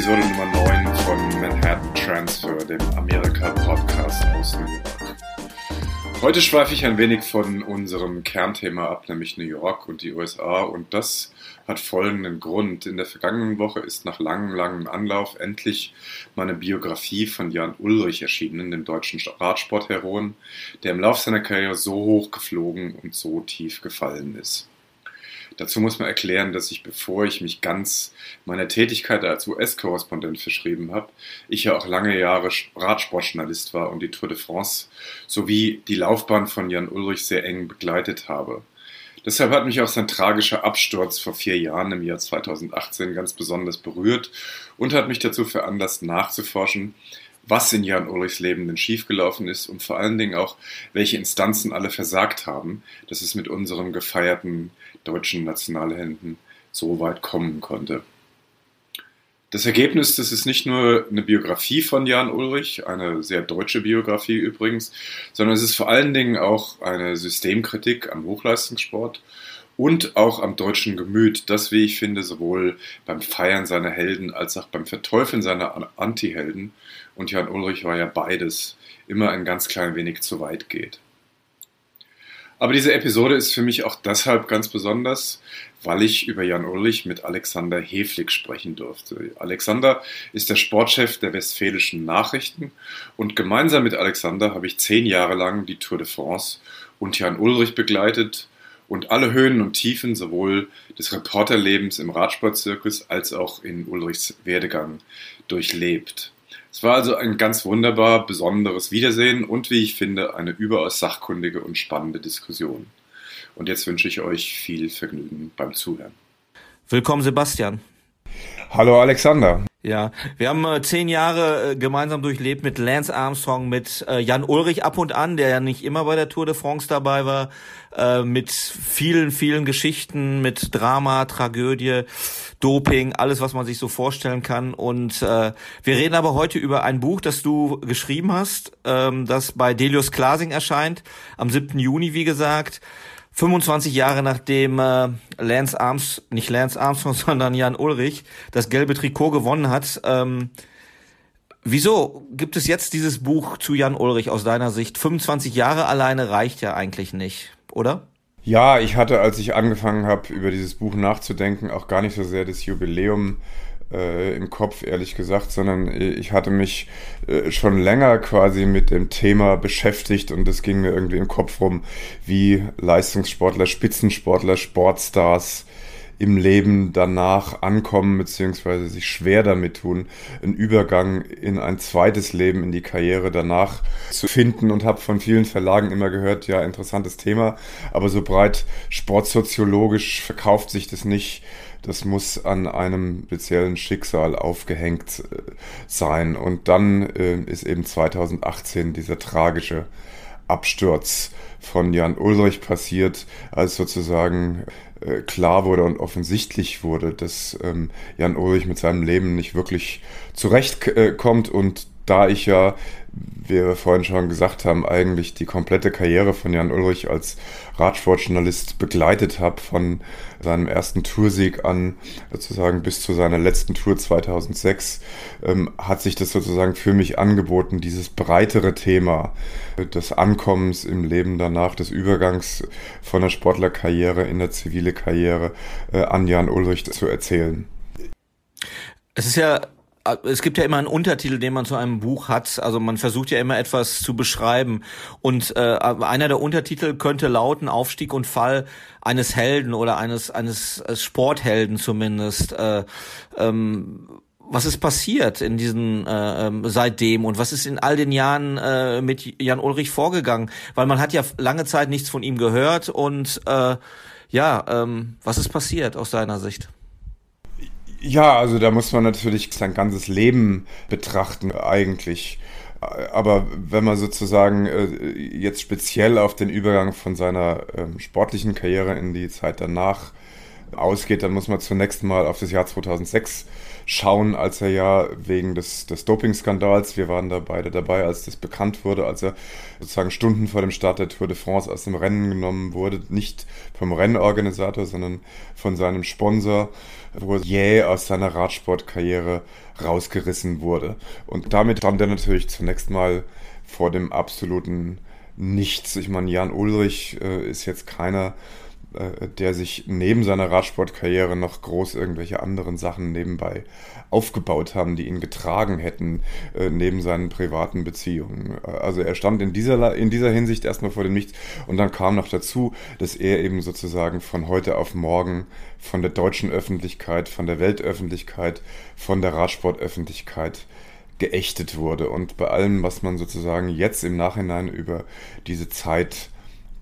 Episode Nummer 9 von Manhattan Transfer, dem Amerika-Podcast aus New York. Heute schweife ich ein wenig von unserem Kernthema ab, nämlich New York und die USA. Und das hat folgenden Grund. In der vergangenen Woche ist nach langem, langem Anlauf endlich meine Biografie von Jan Ulrich erschienen, dem deutschen Radsportheroen, der im Lauf seiner Karriere so hoch geflogen und so tief gefallen ist. Dazu muss man erklären, dass ich, bevor ich mich ganz meiner Tätigkeit als US-Korrespondent verschrieben habe, ich ja auch lange Jahre Radsportjournalist war und die Tour de France sowie die Laufbahn von Jan Ulrich sehr eng begleitet habe. Deshalb hat mich auch sein tragischer Absturz vor vier Jahren im Jahr 2018 ganz besonders berührt und hat mich dazu veranlasst, nachzuforschen, was in Jan Ulrichs Leben denn schiefgelaufen ist und vor allen Dingen auch, welche Instanzen alle versagt haben, dass es mit unserem gefeierten deutschen Nationalhelden so weit kommen konnte. Das Ergebnis, das ist nicht nur eine Biografie von Jan Ulrich, eine sehr deutsche Biografie übrigens, sondern es ist vor allen Dingen auch eine Systemkritik am Hochleistungssport und auch am deutschen Gemüt, das, wie ich finde, sowohl beim Feiern seiner Helden als auch beim Verteufeln seiner Antihelden, und Jan Ulrich war ja beides, immer ein ganz klein wenig zu weit geht. Aber diese Episode ist für mich auch deshalb ganz besonders, weil ich über Jan Ulrich mit Alexander Heflik sprechen durfte. Alexander ist der Sportchef der Westfälischen Nachrichten und gemeinsam mit Alexander habe ich zehn Jahre lang die Tour de France und Jan Ulrich begleitet und alle Höhen und Tiefen sowohl des Reporterlebens im Radsportzirkus als auch in Ulrichs Werdegang durchlebt. Es war also ein ganz wunderbar besonderes Wiedersehen und wie ich finde eine überaus sachkundige und spannende Diskussion. Und jetzt wünsche ich euch viel Vergnügen beim Zuhören. Willkommen Sebastian. Hallo Alexander. Ja, wir haben äh, zehn Jahre äh, gemeinsam durchlebt mit Lance Armstrong, mit äh, Jan Ulrich ab und an, der ja nicht immer bei der Tour de France dabei war, äh, mit vielen, vielen Geschichten, mit Drama, Tragödie, Doping, alles, was man sich so vorstellen kann. Und äh, wir reden aber heute über ein Buch, das du geschrieben hast, ähm, das bei Delius Klasing erscheint, am 7. Juni, wie gesagt. 25 Jahre nachdem äh, Lance Arms, nicht Lance Armstrong, sondern Jan Ulrich das gelbe Trikot gewonnen hat. Ähm, wieso gibt es jetzt dieses Buch zu Jan Ulrich aus deiner Sicht? 25 Jahre alleine reicht ja eigentlich nicht, oder? Ja, ich hatte, als ich angefangen habe, über dieses Buch nachzudenken, auch gar nicht so sehr das Jubiläum äh, im Kopf, ehrlich gesagt, sondern ich hatte mich äh, schon länger quasi mit dem Thema beschäftigt und es ging mir irgendwie im Kopf rum, wie Leistungssportler, Spitzensportler, Sportstars im Leben danach ankommen, beziehungsweise sich schwer damit tun, einen Übergang in ein zweites Leben, in die Karriere danach zu finden und habe von vielen Verlagen immer gehört, ja, interessantes Thema, aber so breit sportsoziologisch verkauft sich das nicht das muss an einem speziellen Schicksal aufgehängt äh, sein. Und dann äh, ist eben 2018 dieser tragische Absturz von Jan Ulrich passiert, als sozusagen äh, klar wurde und offensichtlich wurde, dass ähm, Jan Ulrich mit seinem Leben nicht wirklich zurechtkommt. Und da ich ja, wir vorhin schon gesagt haben, eigentlich die komplette Karriere von Jan Ulrich als Radsportjournalist begleitet habe, von seinem ersten Toursieg an sozusagen bis zu seiner letzten Tour 2006, ähm, hat sich das sozusagen für mich angeboten, dieses breitere Thema des Ankommens im Leben danach, des Übergangs von der Sportlerkarriere in der zivile Karriere äh, an Jan Ulrich zu erzählen. Es ist ja es gibt ja immer einen Untertitel, den man zu einem Buch hat. Also man versucht ja immer etwas zu beschreiben. Und äh, einer der Untertitel könnte lauten Aufstieg und Fall eines Helden oder eines eines Sporthelden zumindest. Äh, ähm, was ist passiert in diesen äh, ähm, seitdem und was ist in all den Jahren äh, mit Jan Ulrich vorgegangen? Weil man hat ja lange Zeit nichts von ihm gehört und äh, ja, ähm, was ist passiert aus deiner Sicht? Ja, also da muss man natürlich sein ganzes Leben betrachten eigentlich. Aber wenn man sozusagen äh, jetzt speziell auf den Übergang von seiner ähm, sportlichen Karriere in die Zeit danach ausgeht, dann muss man zunächst mal auf das Jahr 2006 schauen, als er ja wegen des, des Dopingskandals, wir waren da beide dabei, als das bekannt wurde, als er sozusagen Stunden vor dem Start der Tour de France aus dem Rennen genommen wurde, nicht vom Rennorganisator, sondern von seinem Sponsor, wo er jäh aus seiner Radsportkarriere rausgerissen wurde. Und damit stand er natürlich zunächst mal vor dem absoluten Nichts. Ich meine, Jan Ulrich äh, ist jetzt keiner, der sich neben seiner Radsportkarriere noch groß irgendwelche anderen Sachen nebenbei aufgebaut haben, die ihn getragen hätten äh, neben seinen privaten Beziehungen. Also er stand in dieser, in dieser Hinsicht erstmal vor dem Nichts und dann kam noch dazu, dass er eben sozusagen von heute auf morgen von der deutschen Öffentlichkeit, von der Weltöffentlichkeit, von der Radsportöffentlichkeit geächtet wurde. Und bei allem, was man sozusagen jetzt im Nachhinein über diese Zeit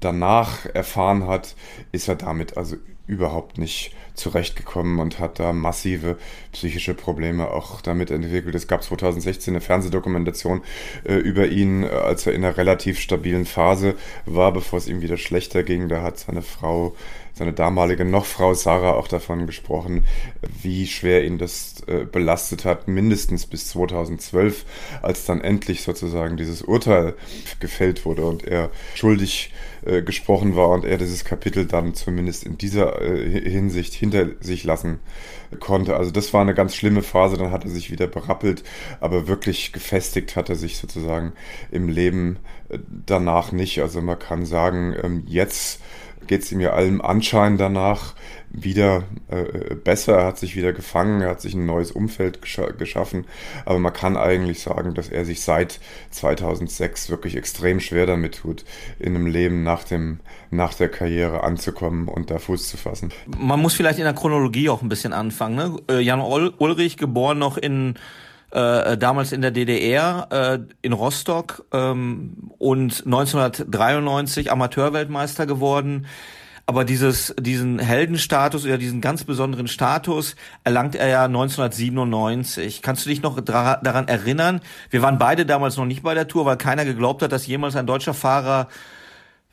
danach erfahren hat, ist er damit also überhaupt nicht zurechtgekommen und hat da massive psychische Probleme auch damit entwickelt. Es gab 2016 eine Fernsehdokumentation äh, über ihn, äh, als er in einer relativ stabilen Phase war, bevor es ihm wieder schlechter ging. Da hat seine Frau seine damalige Nochfrau Sarah auch davon gesprochen, wie schwer ihn das äh, belastet hat, mindestens bis 2012, als dann endlich sozusagen dieses Urteil gefällt wurde und er schuldig gesprochen war und er dieses Kapitel dann zumindest in dieser äh, Hinsicht hinter sich lassen konnte. Also das war eine ganz schlimme Phase, dann hat er sich wieder berappelt, aber wirklich gefestigt hat er sich sozusagen im Leben äh, danach nicht. Also man kann sagen, ähm, jetzt geht es ihm ja allem Anschein danach wieder äh, besser. Er hat sich wieder gefangen, er hat sich ein neues Umfeld gesch geschaffen. Aber man kann eigentlich sagen, dass er sich seit 2006 wirklich extrem schwer damit tut, in einem Leben nach, dem, nach der Karriere anzukommen und da Fuß zu fassen. Man muss vielleicht in der Chronologie auch ein bisschen anfangen. Ne? Äh, Jan Ulrich, geboren noch in äh, damals in der DDR äh, in Rostock ähm, und 1993 Amateurweltmeister geworden. Aber dieses, diesen Heldenstatus oder diesen ganz besonderen Status erlangt er ja 1997. Kannst du dich noch daran erinnern? Wir waren beide damals noch nicht bei der Tour, weil keiner geglaubt hat, dass jemals ein deutscher Fahrer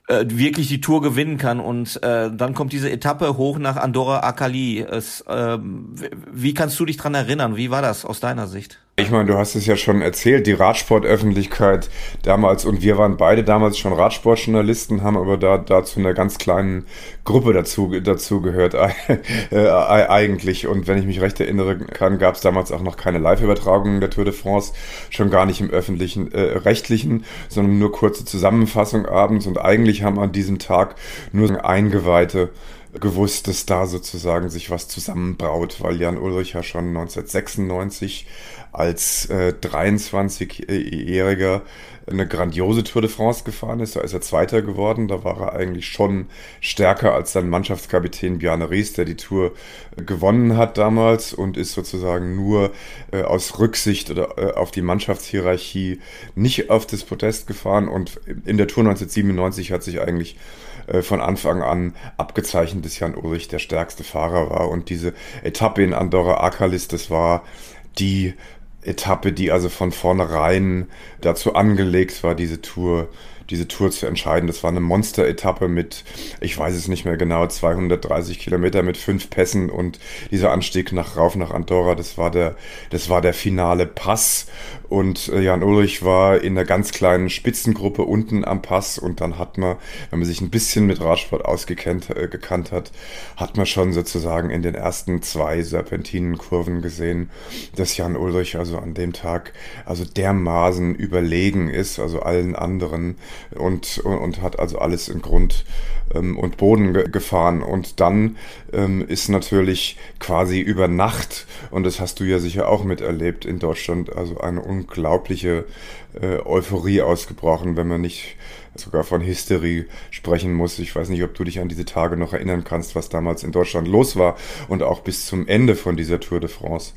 äh, wirklich die Tour gewinnen kann. Und äh, dann kommt diese Etappe hoch nach Andorra Akali. Es, äh, wie kannst du dich dran erinnern? Wie war das aus deiner Sicht? Ich meine, du hast es ja schon erzählt, die Radsportöffentlichkeit damals und wir waren beide damals schon Radsportjournalisten, haben aber da dazu einer ganz kleinen Gruppe dazu, dazu gehört äh, eigentlich. Und wenn ich mich recht erinnere kann, gab es damals auch noch keine Live-Übertragungen der Tour de France, schon gar nicht im öffentlichen, äh, rechtlichen, sondern nur kurze Zusammenfassung abends. Und eigentlich haben an diesem Tag nur Eingeweihte gewusst, dass da sozusagen sich was zusammenbraut, weil Jan Ulrich ja schon 1996 als äh, 23-Jähriger eine grandiose Tour de France gefahren ist. Da ist er Zweiter geworden. Da war er eigentlich schon stärker als sein Mannschaftskapitän Bjarne Ries, der die Tour gewonnen hat damals und ist sozusagen nur äh, aus Rücksicht oder äh, auf die Mannschaftshierarchie nicht auf das Podest gefahren. Und in der Tour 1997 hat sich eigentlich äh, von Anfang an abgezeichnet, dass Jan Ulrich der stärkste Fahrer war. Und diese Etappe in Andorra Akalis, das war die Etappe, die also von vornherein dazu angelegt war, diese Tour diese Tour zu entscheiden. Das war eine Monster-Etappe mit, ich weiß es nicht mehr genau, 230 Kilometer mit fünf Pässen und dieser Anstieg nach rauf nach Andorra, das war der, das war der finale Pass. Und äh, Jan Ulrich war in einer ganz kleinen Spitzengruppe unten am Pass und dann hat man, wenn man sich ein bisschen mit Radsport ausgekannt äh, hat, hat man schon sozusagen in den ersten zwei Serpentinenkurven gesehen, dass Jan Ulrich also an dem Tag also dermaßen überlegen ist, also allen anderen und, und hat also alles in Grund ähm, und Boden ge gefahren. Und dann ähm, ist natürlich quasi über Nacht, und das hast du ja sicher auch miterlebt in Deutschland, also eine unglaubliche äh, Euphorie ausgebrochen, wenn man nicht sogar von Hysterie sprechen muss. Ich weiß nicht, ob du dich an diese Tage noch erinnern kannst, was damals in Deutschland los war und auch bis zum Ende von dieser Tour de France.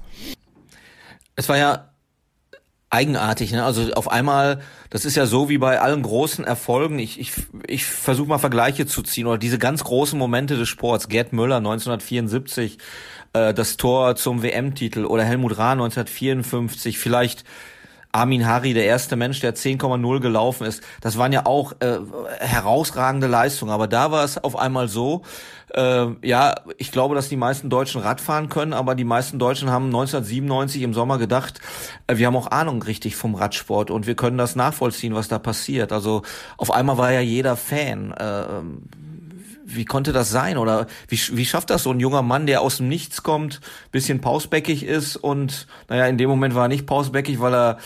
Es war ja eigenartig. Ne? Also auf einmal, das ist ja so wie bei allen großen Erfolgen. Ich, ich, ich versuche mal Vergleiche zu ziehen oder diese ganz großen Momente des Sports. Gerd Müller 1974, äh, das Tor zum WM-Titel oder Helmut Rahn 1954, vielleicht Armin Hari, der erste Mensch, der 10,0 gelaufen ist. Das waren ja auch äh, herausragende Leistungen. Aber da war es auf einmal so, äh, ja, ich glaube, dass die meisten Deutschen Radfahren können, aber die meisten Deutschen haben 1997 im Sommer gedacht, äh, wir haben auch Ahnung richtig vom Radsport und wir können das nachvollziehen, was da passiert. Also auf einmal war ja jeder Fan. Äh, wie konnte das sein? Oder wie, wie schafft das so ein junger Mann, der aus dem Nichts kommt, bisschen pausbäckig ist und, naja, in dem Moment war er nicht pausbäckig, weil er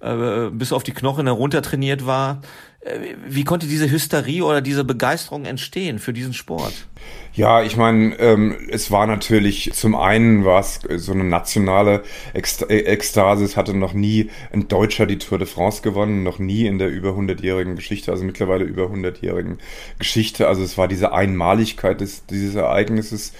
äh, bis auf die Knochen heruntertrainiert war. Äh, wie konnte diese Hysterie oder diese Begeisterung entstehen für diesen Sport? Ja, ich meine, ähm, es war natürlich zum einen war es so eine nationale Ekst äh, Ekstase. Es hatte noch nie ein Deutscher die Tour de France gewonnen, noch nie in der über 100-jährigen Geschichte, also mittlerweile über 100-jährigen Geschichte. Also es war diese Einmaligkeit des, dieses Ereignisses.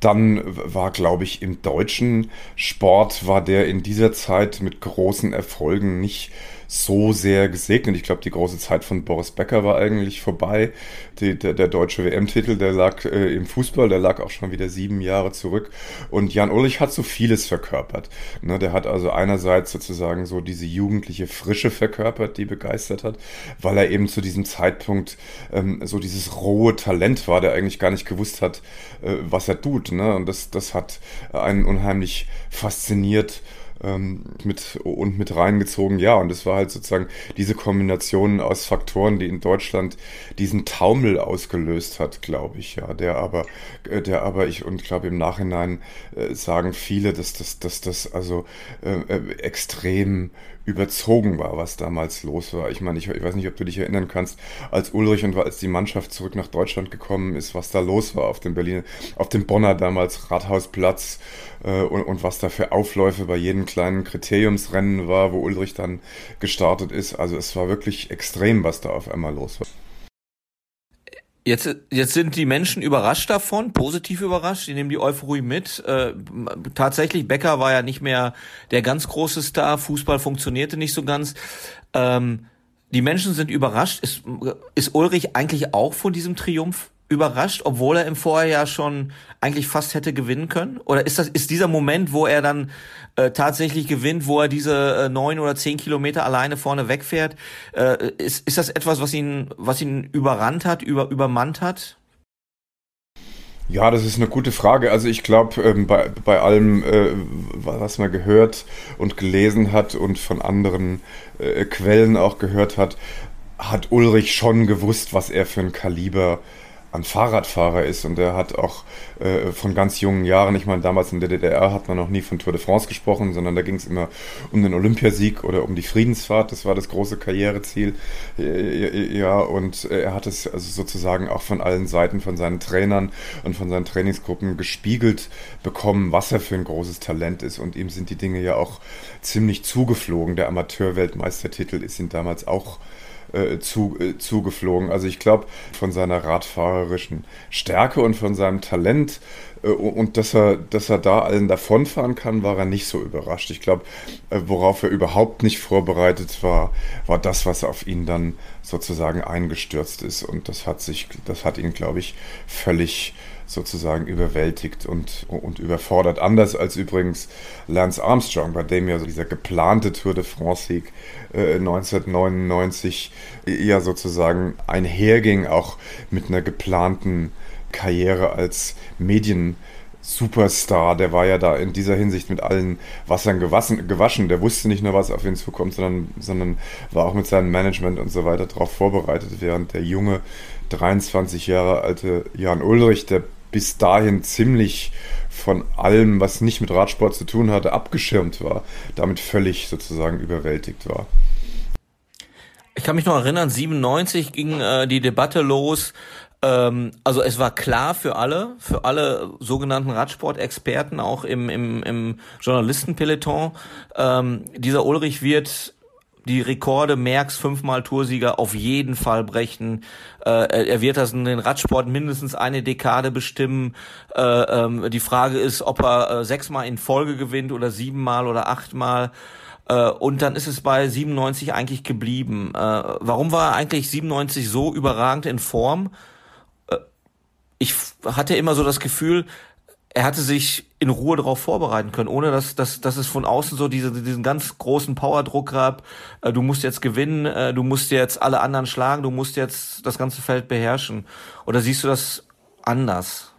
Dann war, glaube ich, im deutschen Sport war der in dieser Zeit mit großen Erfolgen nicht so sehr gesegnet. Ich glaube, die große Zeit von Boris Becker war eigentlich vorbei. Die, der, der, deutsche WM-Titel, der lag äh, im Fußball, der lag auch schon wieder sieben Jahre zurück. Und Jan Ulrich hat so vieles verkörpert. Ne, der hat also einerseits sozusagen so diese jugendliche Frische verkörpert, die begeistert hat, weil er eben zu diesem Zeitpunkt ähm, so dieses rohe Talent war, der eigentlich gar nicht gewusst hat, äh, was er tut. Ne? Und das, das hat einen unheimlich fasziniert ähm, mit und mit reingezogen. Ja, und es war halt sozusagen diese Kombination aus Faktoren, die in Deutschland diesen Taumel ausgelöst hat, glaube ich, ja, der aber, äh, der aber ich und glaube im Nachhinein äh, sagen viele, dass das, dass das also äh, äh, extrem überzogen war, was damals los war. Ich meine, ich, ich, weiß nicht, ob du dich erinnern kannst, als Ulrich und als die Mannschaft zurück nach Deutschland gekommen ist, was da los war auf dem Berlin, auf dem Bonner damals Rathausplatz äh, und, und was da für Aufläufe bei jedem kleinen Kriteriumsrennen war, wo Ulrich dann gestartet ist. Also es war wirklich extrem, was da auf einmal los war. Jetzt, jetzt sind die Menschen überrascht davon, positiv überrascht, die nehmen die Euphorie mit. Äh, tatsächlich, Becker war ja nicht mehr der ganz große Star, Fußball funktionierte nicht so ganz. Ähm, die Menschen sind überrascht. Ist, ist Ulrich eigentlich auch von diesem Triumph überrascht, obwohl er im Vorjahr schon eigentlich fast hätte gewinnen können? Oder ist das ist dieser Moment, wo er dann äh, tatsächlich gewinnt, wo er diese äh, neun oder zehn Kilometer alleine vorne wegfährt, äh, ist ist das etwas, was ihn was ihn überrannt hat, über übermannt hat? Ja, das ist eine gute Frage. Also ich glaube, ähm, bei, bei allem, äh, was man gehört und gelesen hat und von anderen äh, Quellen auch gehört hat, hat Ulrich schon gewusst, was er für ein Kaliber äh, ein Fahrradfahrer ist und er hat auch äh, von ganz jungen Jahren, ich meine, damals in der DDR hat man noch nie von Tour de France gesprochen, sondern da ging es immer um den Olympiasieg oder um die Friedensfahrt, das war das große Karriereziel. Äh, ja, und er hat es also sozusagen auch von allen Seiten, von seinen Trainern und von seinen Trainingsgruppen gespiegelt bekommen, was er für ein großes Talent ist und ihm sind die Dinge ja auch ziemlich zugeflogen. Der Amateurweltmeistertitel ist ihm damals auch äh, zu, äh, zugeflogen. Also ich glaube, von seiner radfahrerischen Stärke und von seinem Talent äh, und dass er, dass er da allen davonfahren kann, war er nicht so überrascht. Ich glaube, äh, worauf er überhaupt nicht vorbereitet war, war das, was auf ihn dann sozusagen eingestürzt ist. Und das hat sich, das hat ihn, glaube ich, völlig sozusagen überwältigt und, und überfordert. Anders als übrigens Lance Armstrong, bei dem ja dieser geplante Tour de France-Sieg äh, 1999 ja sozusagen einherging, auch mit einer geplanten Karriere als Medien. Superstar, der war ja da in dieser Hinsicht mit allen Wassern gewaschen, gewaschen. Der wusste nicht nur, was auf ihn zukommt, sondern, sondern war auch mit seinem Management und so weiter darauf vorbereitet, während der junge 23 Jahre alte Jan Ulrich, der bis dahin ziemlich von allem, was nicht mit Radsport zu tun hatte, abgeschirmt war, damit völlig sozusagen überwältigt war. Ich kann mich noch erinnern, 97 ging äh, die Debatte los. Ähm, also es war klar für alle, für alle sogenannten Radsportexperten, auch im, im, im Journalistenpeloton, ähm, dieser Ulrich wird die Rekorde Merckx fünfmal Toursieger auf jeden Fall brechen. Äh, er wird das in den Radsport mindestens eine Dekade bestimmen. Äh, ähm, die Frage ist, ob er äh, sechsmal in Folge gewinnt oder siebenmal oder achtmal. Äh, und dann ist es bei 97 eigentlich geblieben. Äh, warum war er eigentlich 97 so überragend in Form? Äh, ich hatte immer so das Gefühl, er hatte sich in Ruhe darauf vorbereiten können, ohne dass, dass, dass es von außen so diese, diesen ganz großen Powerdruck gab. Äh, du musst jetzt gewinnen, äh, du musst jetzt alle anderen schlagen, du musst jetzt das ganze Feld beherrschen. Oder siehst du das anders?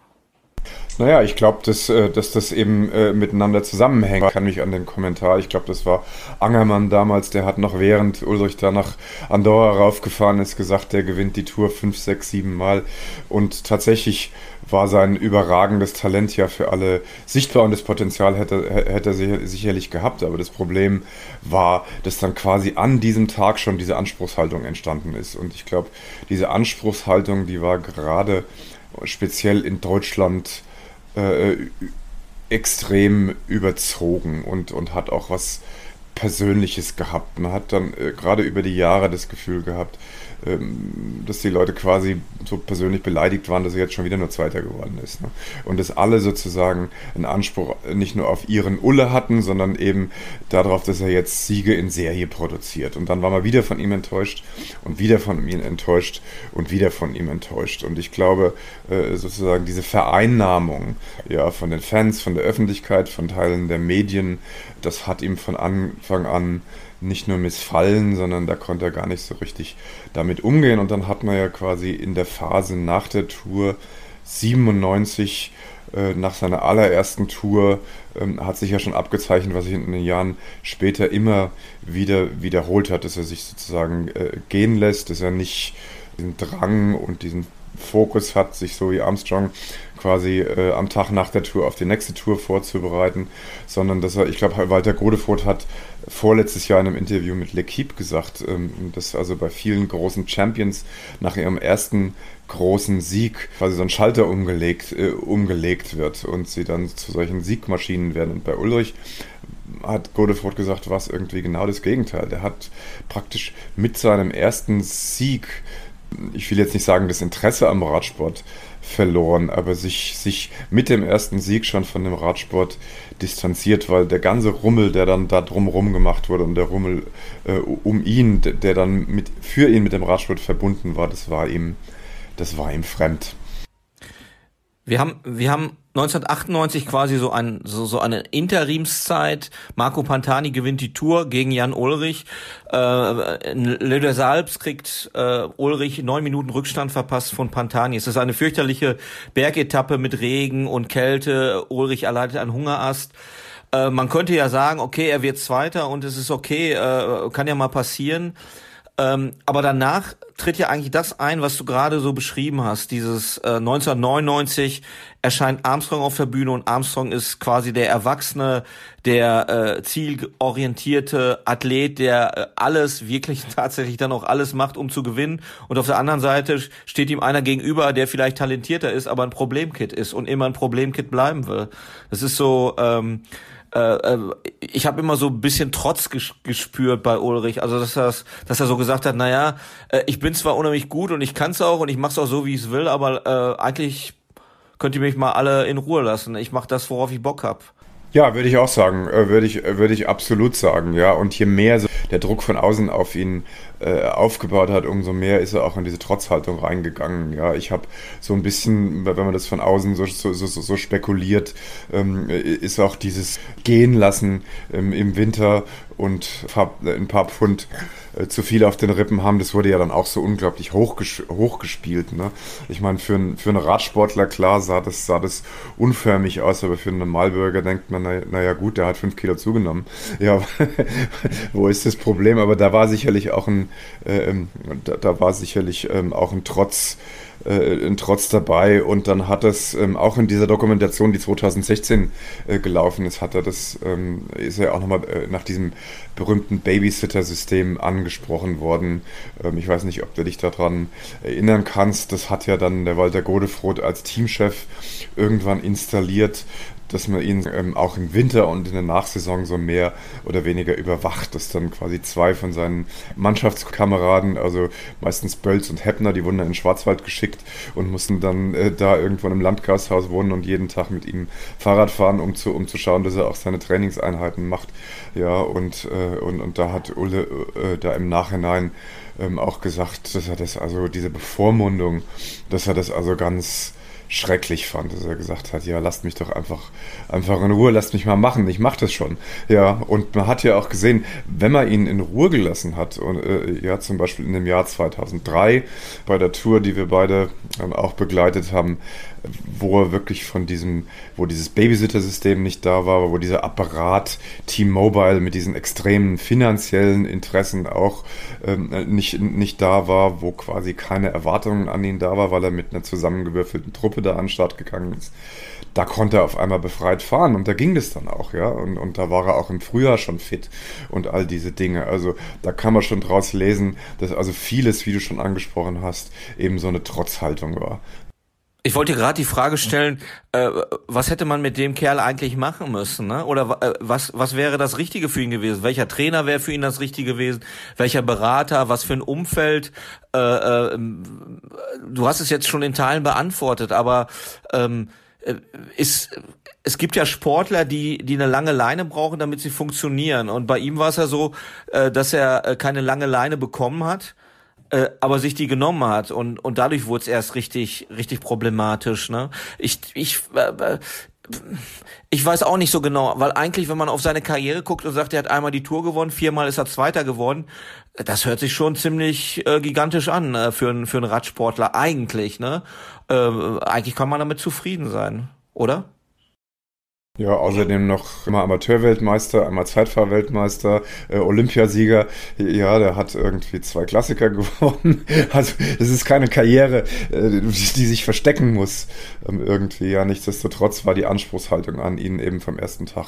Naja, ich glaube, dass, äh, dass das eben äh, miteinander zusammenhängt. Ich kann mich an den Kommentar, ich glaube, das war Angermann damals, der hat noch während Ulrich da nach Andorra raufgefahren ist, gesagt, der gewinnt die Tour fünf, sechs, sieben Mal. Und tatsächlich war sein überragendes Talent ja für alle sichtbar und das Potenzial hätte, hätte er sicherlich gehabt. Aber das Problem war, dass dann quasi an diesem Tag schon diese Anspruchshaltung entstanden ist. Und ich glaube, diese Anspruchshaltung, die war gerade speziell in Deutschland äh, extrem überzogen und, und hat auch was Persönliches gehabt. Man hat dann äh, gerade über die Jahre das Gefühl gehabt, dass die Leute quasi so persönlich beleidigt waren, dass er jetzt schon wieder nur Zweiter geworden ist. Ne? Und dass alle sozusagen einen Anspruch nicht nur auf ihren Ulle hatten, sondern eben darauf, dass er jetzt Siege in Serie produziert. Und dann war man wieder von ihm enttäuscht und wieder von ihm enttäuscht und wieder von ihm enttäuscht. Und ich glaube, äh, sozusagen diese Vereinnahmung ja, von den Fans, von der Öffentlichkeit, von Teilen der Medien, das hat ihm von Anfang an nicht nur missfallen, sondern da konnte er gar nicht so richtig damit umgehen. Und dann hat man ja quasi in der Phase nach der Tour 97 äh, nach seiner allerersten Tour ähm, hat sich ja schon abgezeichnet, was sich in den Jahren später immer wieder wiederholt hat, dass er sich sozusagen äh, gehen lässt, dass er nicht diesen Drang und diesen Fokus hat, sich so wie Armstrong quasi äh, am Tag nach der Tour auf die nächste Tour vorzubereiten, sondern dass er, ich glaube, Walter Godefroth hat vorletztes Jahr in einem Interview mit L'Equipe gesagt, ähm, dass also bei vielen großen Champions nach ihrem ersten großen Sieg quasi so ein Schalter umgelegt, äh, umgelegt wird und sie dann zu solchen Siegmaschinen werden. Und bei Ulrich hat Godefroth gesagt, war es irgendwie genau das Gegenteil. Der hat praktisch mit seinem ersten Sieg ich will jetzt nicht sagen, das Interesse am Radsport verloren, aber sich, sich mit dem ersten Sieg schon von dem Radsport distanziert, weil der ganze Rummel, der dann da drumherum gemacht wurde und der Rummel äh, um ihn, der dann mit, für ihn mit dem Radsport verbunden war, das war ihm, das war ihm fremd. Wir haben, wir haben 1998 quasi so, ein, so, so eine Interimszeit. Marco Pantani gewinnt die Tour gegen Jan Ulrich. Äh, Le de Salbs kriegt äh, Ulrich neun Minuten Rückstand verpasst von Pantani. Es ist eine fürchterliche Bergetappe mit Regen und Kälte. Ulrich erleidet einen Hungerast. Äh, man könnte ja sagen, okay, er wird Zweiter und es ist okay, äh, kann ja mal passieren. Ähm, aber danach tritt ja eigentlich das ein, was du gerade so beschrieben hast. Dieses äh, 1999 erscheint Armstrong auf der Bühne und Armstrong ist quasi der Erwachsene, der äh, zielorientierte Athlet, der äh, alles, wirklich tatsächlich dann auch alles macht, um zu gewinnen. Und auf der anderen Seite steht ihm einer gegenüber, der vielleicht talentierter ist, aber ein Problemkit ist und immer ein Problemkit bleiben will. Das ist so... Ähm, äh, äh, ich habe immer so ein bisschen Trotz gespürt bei Ulrich. Also dass er, dass er so gesagt hat, naja, äh, ich bin zwar unheimlich gut und ich kann es auch und ich mache es auch so, wie ich es will, aber äh, eigentlich könnt ihr mich mal alle in Ruhe lassen. Ich mache das, worauf ich Bock hab. Ja, würde ich auch sagen, äh, würde ich, würde ich absolut sagen, ja. Und je mehr der Druck von außen auf ihn äh, aufgebaut hat, umso mehr ist er auch in diese Trotzhaltung reingegangen. Ja, ich habe so ein bisschen, wenn man das von außen so, so, so, so spekuliert, ähm, ist auch dieses Gehen lassen ähm, im Winter und ein paar Pfund äh, zu viel auf den Rippen haben, das wurde ja dann auch so unglaublich hochges hochgespielt. Ne? Ich meine, für, ein, für einen Radsportler, klar, sah das, sah das unförmig aus, aber für einen Normalbürger denkt man, naja, na gut, der hat fünf Kilo zugenommen. Ja, wo ist das Problem? Aber da war sicherlich auch ein, äh, da, da, war sicherlich ähm, auch ein Trotz äh, ein Trotz dabei und dann hat es ähm, auch in dieser Dokumentation, die 2016 äh, gelaufen ist, hat er das, ähm, ist er auch nochmal äh, nach diesem berühmten Babysitter-System angesprochen worden. Ähm, ich weiß nicht, ob du dich daran erinnern kannst. Das hat ja dann der Walter Godefroth als Teamchef irgendwann installiert dass man ihn ähm, auch im Winter und in der Nachsaison so mehr oder weniger überwacht, dass dann quasi zwei von seinen Mannschaftskameraden, also meistens Bölz und Heppner, die wurden dann in den Schwarzwald geschickt und mussten dann äh, da irgendwo im Landgasthaus wohnen und jeden Tag mit ihm Fahrrad fahren, um zu, um zu schauen, dass er auch seine Trainingseinheiten macht. Ja, und, äh, und, und da hat Ulle äh, da im Nachhinein ähm, auch gesagt, dass er das, also diese Bevormundung, dass er das also ganz schrecklich fand, dass er gesagt hat, ja, lasst mich doch einfach, einfach in Ruhe, lasst mich mal machen, ich mach das schon. Ja, und man hat ja auch gesehen, wenn man ihn in Ruhe gelassen hat, und äh, ja, zum Beispiel in dem Jahr 2003 bei der Tour, die wir beide ähm, auch begleitet haben, wo er wirklich von diesem, wo dieses Babysitter-System nicht da war, wo dieser Apparat T-Mobile mit diesen extremen finanziellen Interessen auch ähm, nicht, nicht da war, wo quasi keine Erwartungen an ihn da war, weil er mit einer zusammengewürfelten Truppe da an den Start gegangen ist. Da konnte er auf einmal befreit fahren und da ging das dann auch, ja. Und, und da war er auch im Frühjahr schon fit und all diese Dinge. Also da kann man schon draus lesen, dass also vieles, wie du schon angesprochen hast, eben so eine Trotzhaltung war. Ich wollte gerade die Frage stellen, äh, was hätte man mit dem Kerl eigentlich machen müssen? Ne? Oder äh, was, was wäre das Richtige für ihn gewesen? Welcher Trainer wäre für ihn das Richtige gewesen? Welcher Berater? Was für ein Umfeld? Äh, äh, du hast es jetzt schon in Teilen beantwortet, aber ähm, äh, ist, es gibt ja Sportler, die, die eine lange Leine brauchen, damit sie funktionieren. Und bei ihm war es ja so, äh, dass er äh, keine lange Leine bekommen hat äh, aber sich die genommen hat und und dadurch wurde es erst richtig richtig problematisch ne ich ich äh, äh, ich weiß auch nicht so genau, weil eigentlich, wenn man auf seine Karriere guckt und sagt, er hat einmal die Tour gewonnen, viermal ist er Zweiter geworden, das hört sich schon ziemlich äh, gigantisch an äh, für, einen für einen Radsportler eigentlich. Ne? Äh, eigentlich kann man damit zufrieden sein, oder? Ja, außerdem noch immer Amateurweltmeister, einmal Zeitfahrweltmeister, äh, Olympiasieger. Ja, der hat irgendwie zwei Klassiker gewonnen. Also es ist keine Karriere, äh, die sich verstecken muss ähm, irgendwie. Ja, nichtsdestotrotz war die Anspruchshaltung an ihn eben vom ersten Tag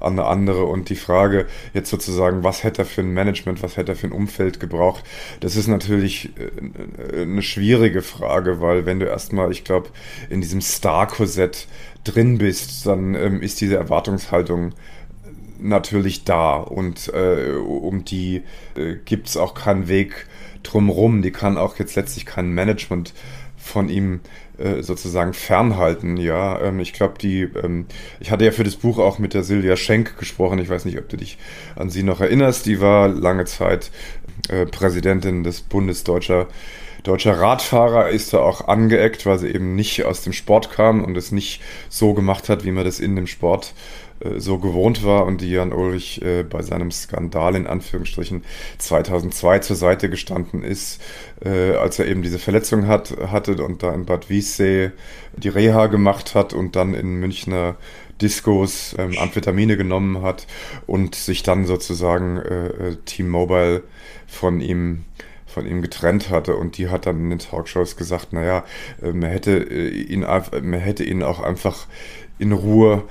an eine andere. Und die Frage jetzt sozusagen, was hätte er für ein Management, was hätte er für ein Umfeld gebraucht, das ist natürlich äh, eine schwierige Frage, weil wenn du erstmal, ich glaube, in diesem Star-Korsett drin bist, dann ähm, ist diese Erwartungshaltung natürlich da und äh, um die äh, gibt es auch keinen Weg drumrum. Die kann auch jetzt letztlich kein Management von ihm äh, sozusagen fernhalten. Ja, ähm, ich glaube, die, ähm, ich hatte ja für das Buch auch mit der Silvia Schenk gesprochen. Ich weiß nicht, ob du dich an sie noch erinnerst. Die war lange Zeit äh, Präsidentin des Bundes deutscher deutscher Radfahrer ist da auch angeeckt, weil sie eben nicht aus dem Sport kam und es nicht so gemacht hat, wie man das in dem Sport äh, so gewohnt war und die Jan Ulrich äh, bei seinem Skandal in Anführungsstrichen 2002 zur Seite gestanden ist, äh, als er eben diese Verletzung hat, hatte und da in Bad Wiessee die Reha gemacht hat und dann in Münchner Discos ähm, Amphetamine genommen hat und sich dann sozusagen äh, äh Team Mobile von ihm von ihm getrennt hatte und die hat dann in den Talkshows gesagt, naja, äh, man hätte äh, ihn, man hätte ihn auch einfach in Ruhe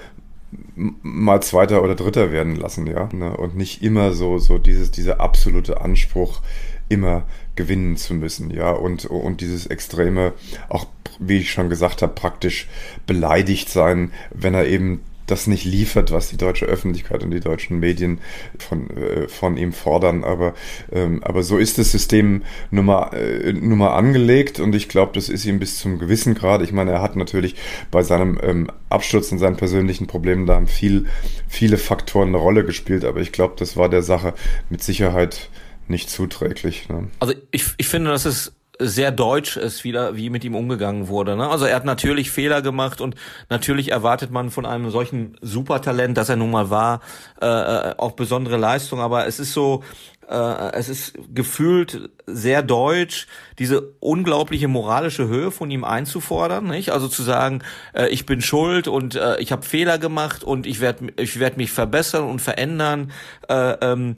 mal Zweiter oder Dritter werden lassen, ja, ne? und nicht immer so, so dieses, dieser absolute Anspruch, immer gewinnen zu müssen, ja, und, und dieses extreme, auch wie ich schon gesagt habe, praktisch beleidigt sein, wenn er eben das nicht liefert, was die deutsche Öffentlichkeit und die deutschen Medien von, äh, von ihm fordern. Aber, ähm, aber so ist das System nun mal, äh, nun mal angelegt und ich glaube, das ist ihm bis zum gewissen Grad. Ich meine, er hat natürlich bei seinem ähm, Absturz und seinen persönlichen Problemen da viel, viele Faktoren eine Rolle gespielt, aber ich glaube, das war der Sache mit Sicherheit nicht zuträglich. Ne? Also ich, ich finde, das ist sehr deutsch ist, wieder, wie mit ihm umgegangen wurde. Ne? Also er hat natürlich Fehler gemacht und natürlich erwartet man von einem solchen Supertalent, das er nun mal war, äh, äh, auch besondere Leistung. Aber es ist so, äh, es ist gefühlt sehr deutsch, diese unglaubliche moralische Höhe von ihm einzufordern, nicht? Also zu sagen, äh, ich bin schuld und äh, ich habe Fehler gemacht und ich werde ich werd mich verbessern und verändern. Äh, ähm,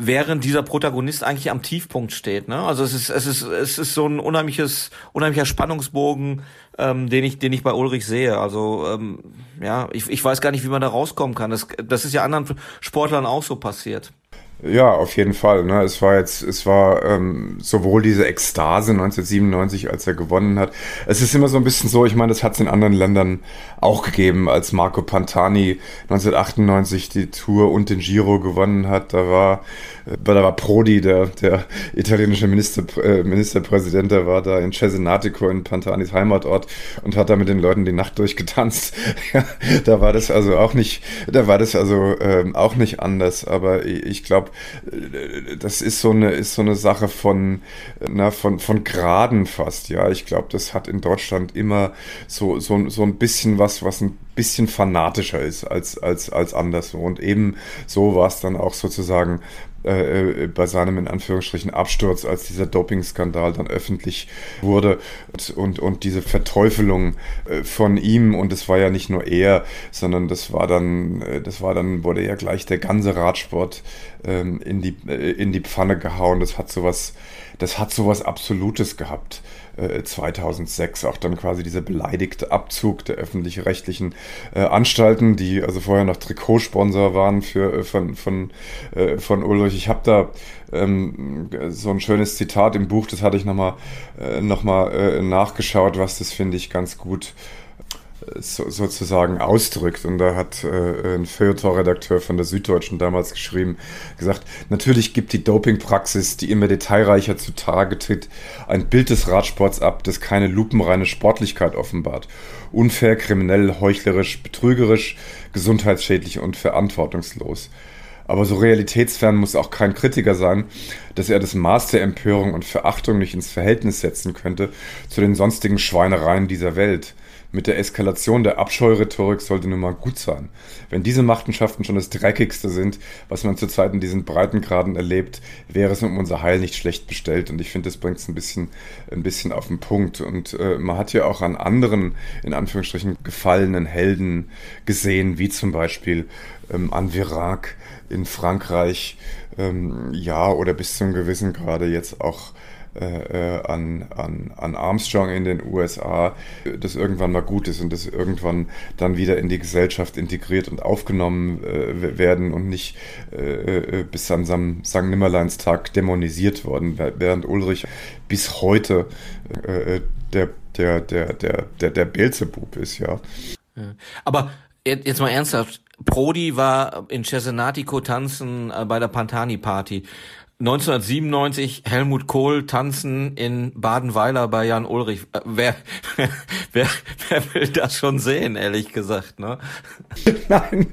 während dieser Protagonist eigentlich am Tiefpunkt steht. Ne? Also es ist, es ist, es ist so ein unheimliches, unheimlicher Spannungsbogen, ähm, den ich, den ich bei Ulrich sehe. Also ähm, ja, ich, ich weiß gar nicht, wie man da rauskommen kann. Das, das ist ja anderen Sportlern auch so passiert. Ja, auf jeden Fall. Ne? Es war jetzt, es war ähm, sowohl diese Ekstase 1997, als er gewonnen hat. Es ist immer so ein bisschen so, ich meine, das hat es in anderen Ländern auch gegeben, als Marco Pantani 1998 die Tour und den Giro gewonnen hat. Da war, da war Prodi, der, der italienische Minister, äh, Ministerpräsident, der war da in Cesenatico in Pantanis Heimatort und hat da mit den Leuten die Nacht durchgetanzt. da war das also auch nicht, da war das also ähm, auch nicht anders. Aber ich, glaube, glaube, das ist so eine, ist so eine Sache von, na, von, von Graden fast, ja. Ich glaube, das hat in Deutschland immer so, so, so ein bisschen was, was ein bisschen fanatischer ist als, als, als anderswo. Und eben so war es dann auch sozusagen äh, äh, bei seinem in Anführungsstrichen Absturz, als dieser Dopingskandal dann öffentlich wurde und, und, und diese Verteufelung äh, von ihm und es war ja nicht nur er, sondern das war dann, das war dann, wurde ja gleich der ganze Radsport ähm, in, die, in die Pfanne gehauen. Das hat sowas, das hat sowas Absolutes gehabt. 2006 äh, auch dann quasi dieser beleidigte Abzug der öffentlich-rechtlichen äh, Anstalten, die also vorher noch Trikotsponsor waren für äh, von von äh, von Ulrich. Ich habe da ähm, so ein schönes Zitat im Buch, das hatte ich nochmal äh, noch mal, äh, nachgeschaut, was das finde ich ganz gut so, sozusagen ausdrückt. Und da hat äh, ein Feuilleton-Redakteur von der Süddeutschen damals geschrieben, gesagt, natürlich gibt die Dopingpraxis, die immer detailreicher zutage tritt, ein Bild des Radsports ab, das keine lupenreine Sportlichkeit offenbart. Unfair, kriminell, heuchlerisch, betrügerisch, gesundheitsschädlich und verantwortungslos. Aber so realitätsfern muss auch kein Kritiker sein, dass er das Maß der Empörung und Verachtung nicht ins Verhältnis setzen könnte zu den sonstigen Schweinereien dieser Welt mit der Eskalation der Abscheurhetorik sollte nun mal gut sein. Wenn diese Machenschaften schon das Dreckigste sind, was man zurzeit in diesen Breitengraden erlebt, wäre es um unser Heil nicht schlecht bestellt. Und ich finde, das bringt es ein bisschen, ein bisschen auf den Punkt. Und äh, man hat ja auch an anderen, in Anführungsstrichen, gefallenen Helden gesehen, wie zum Beispiel ähm, an Virac in Frankreich, ähm, ja, oder bis zum gewissen Grade jetzt auch äh, äh, an, an, an Armstrong in den USA, das irgendwann mal gut ist und das irgendwann dann wieder in die Gesellschaft integriert und aufgenommen äh, werden und nicht äh, äh bis an St. Nimmerleinstag dämonisiert worden, während Ulrich bis heute äh, der, der, der, der, der, der Beelzebub ist, ja. Aber jetzt mal ernsthaft, Prodi war in Cesenatico tanzen bei der Pantani Party. 1997 Helmut Kohl tanzen in Badenweiler bei Jan Ulrich. Äh, wer, wer, wer will das schon sehen, ehrlich gesagt, ne? Nein,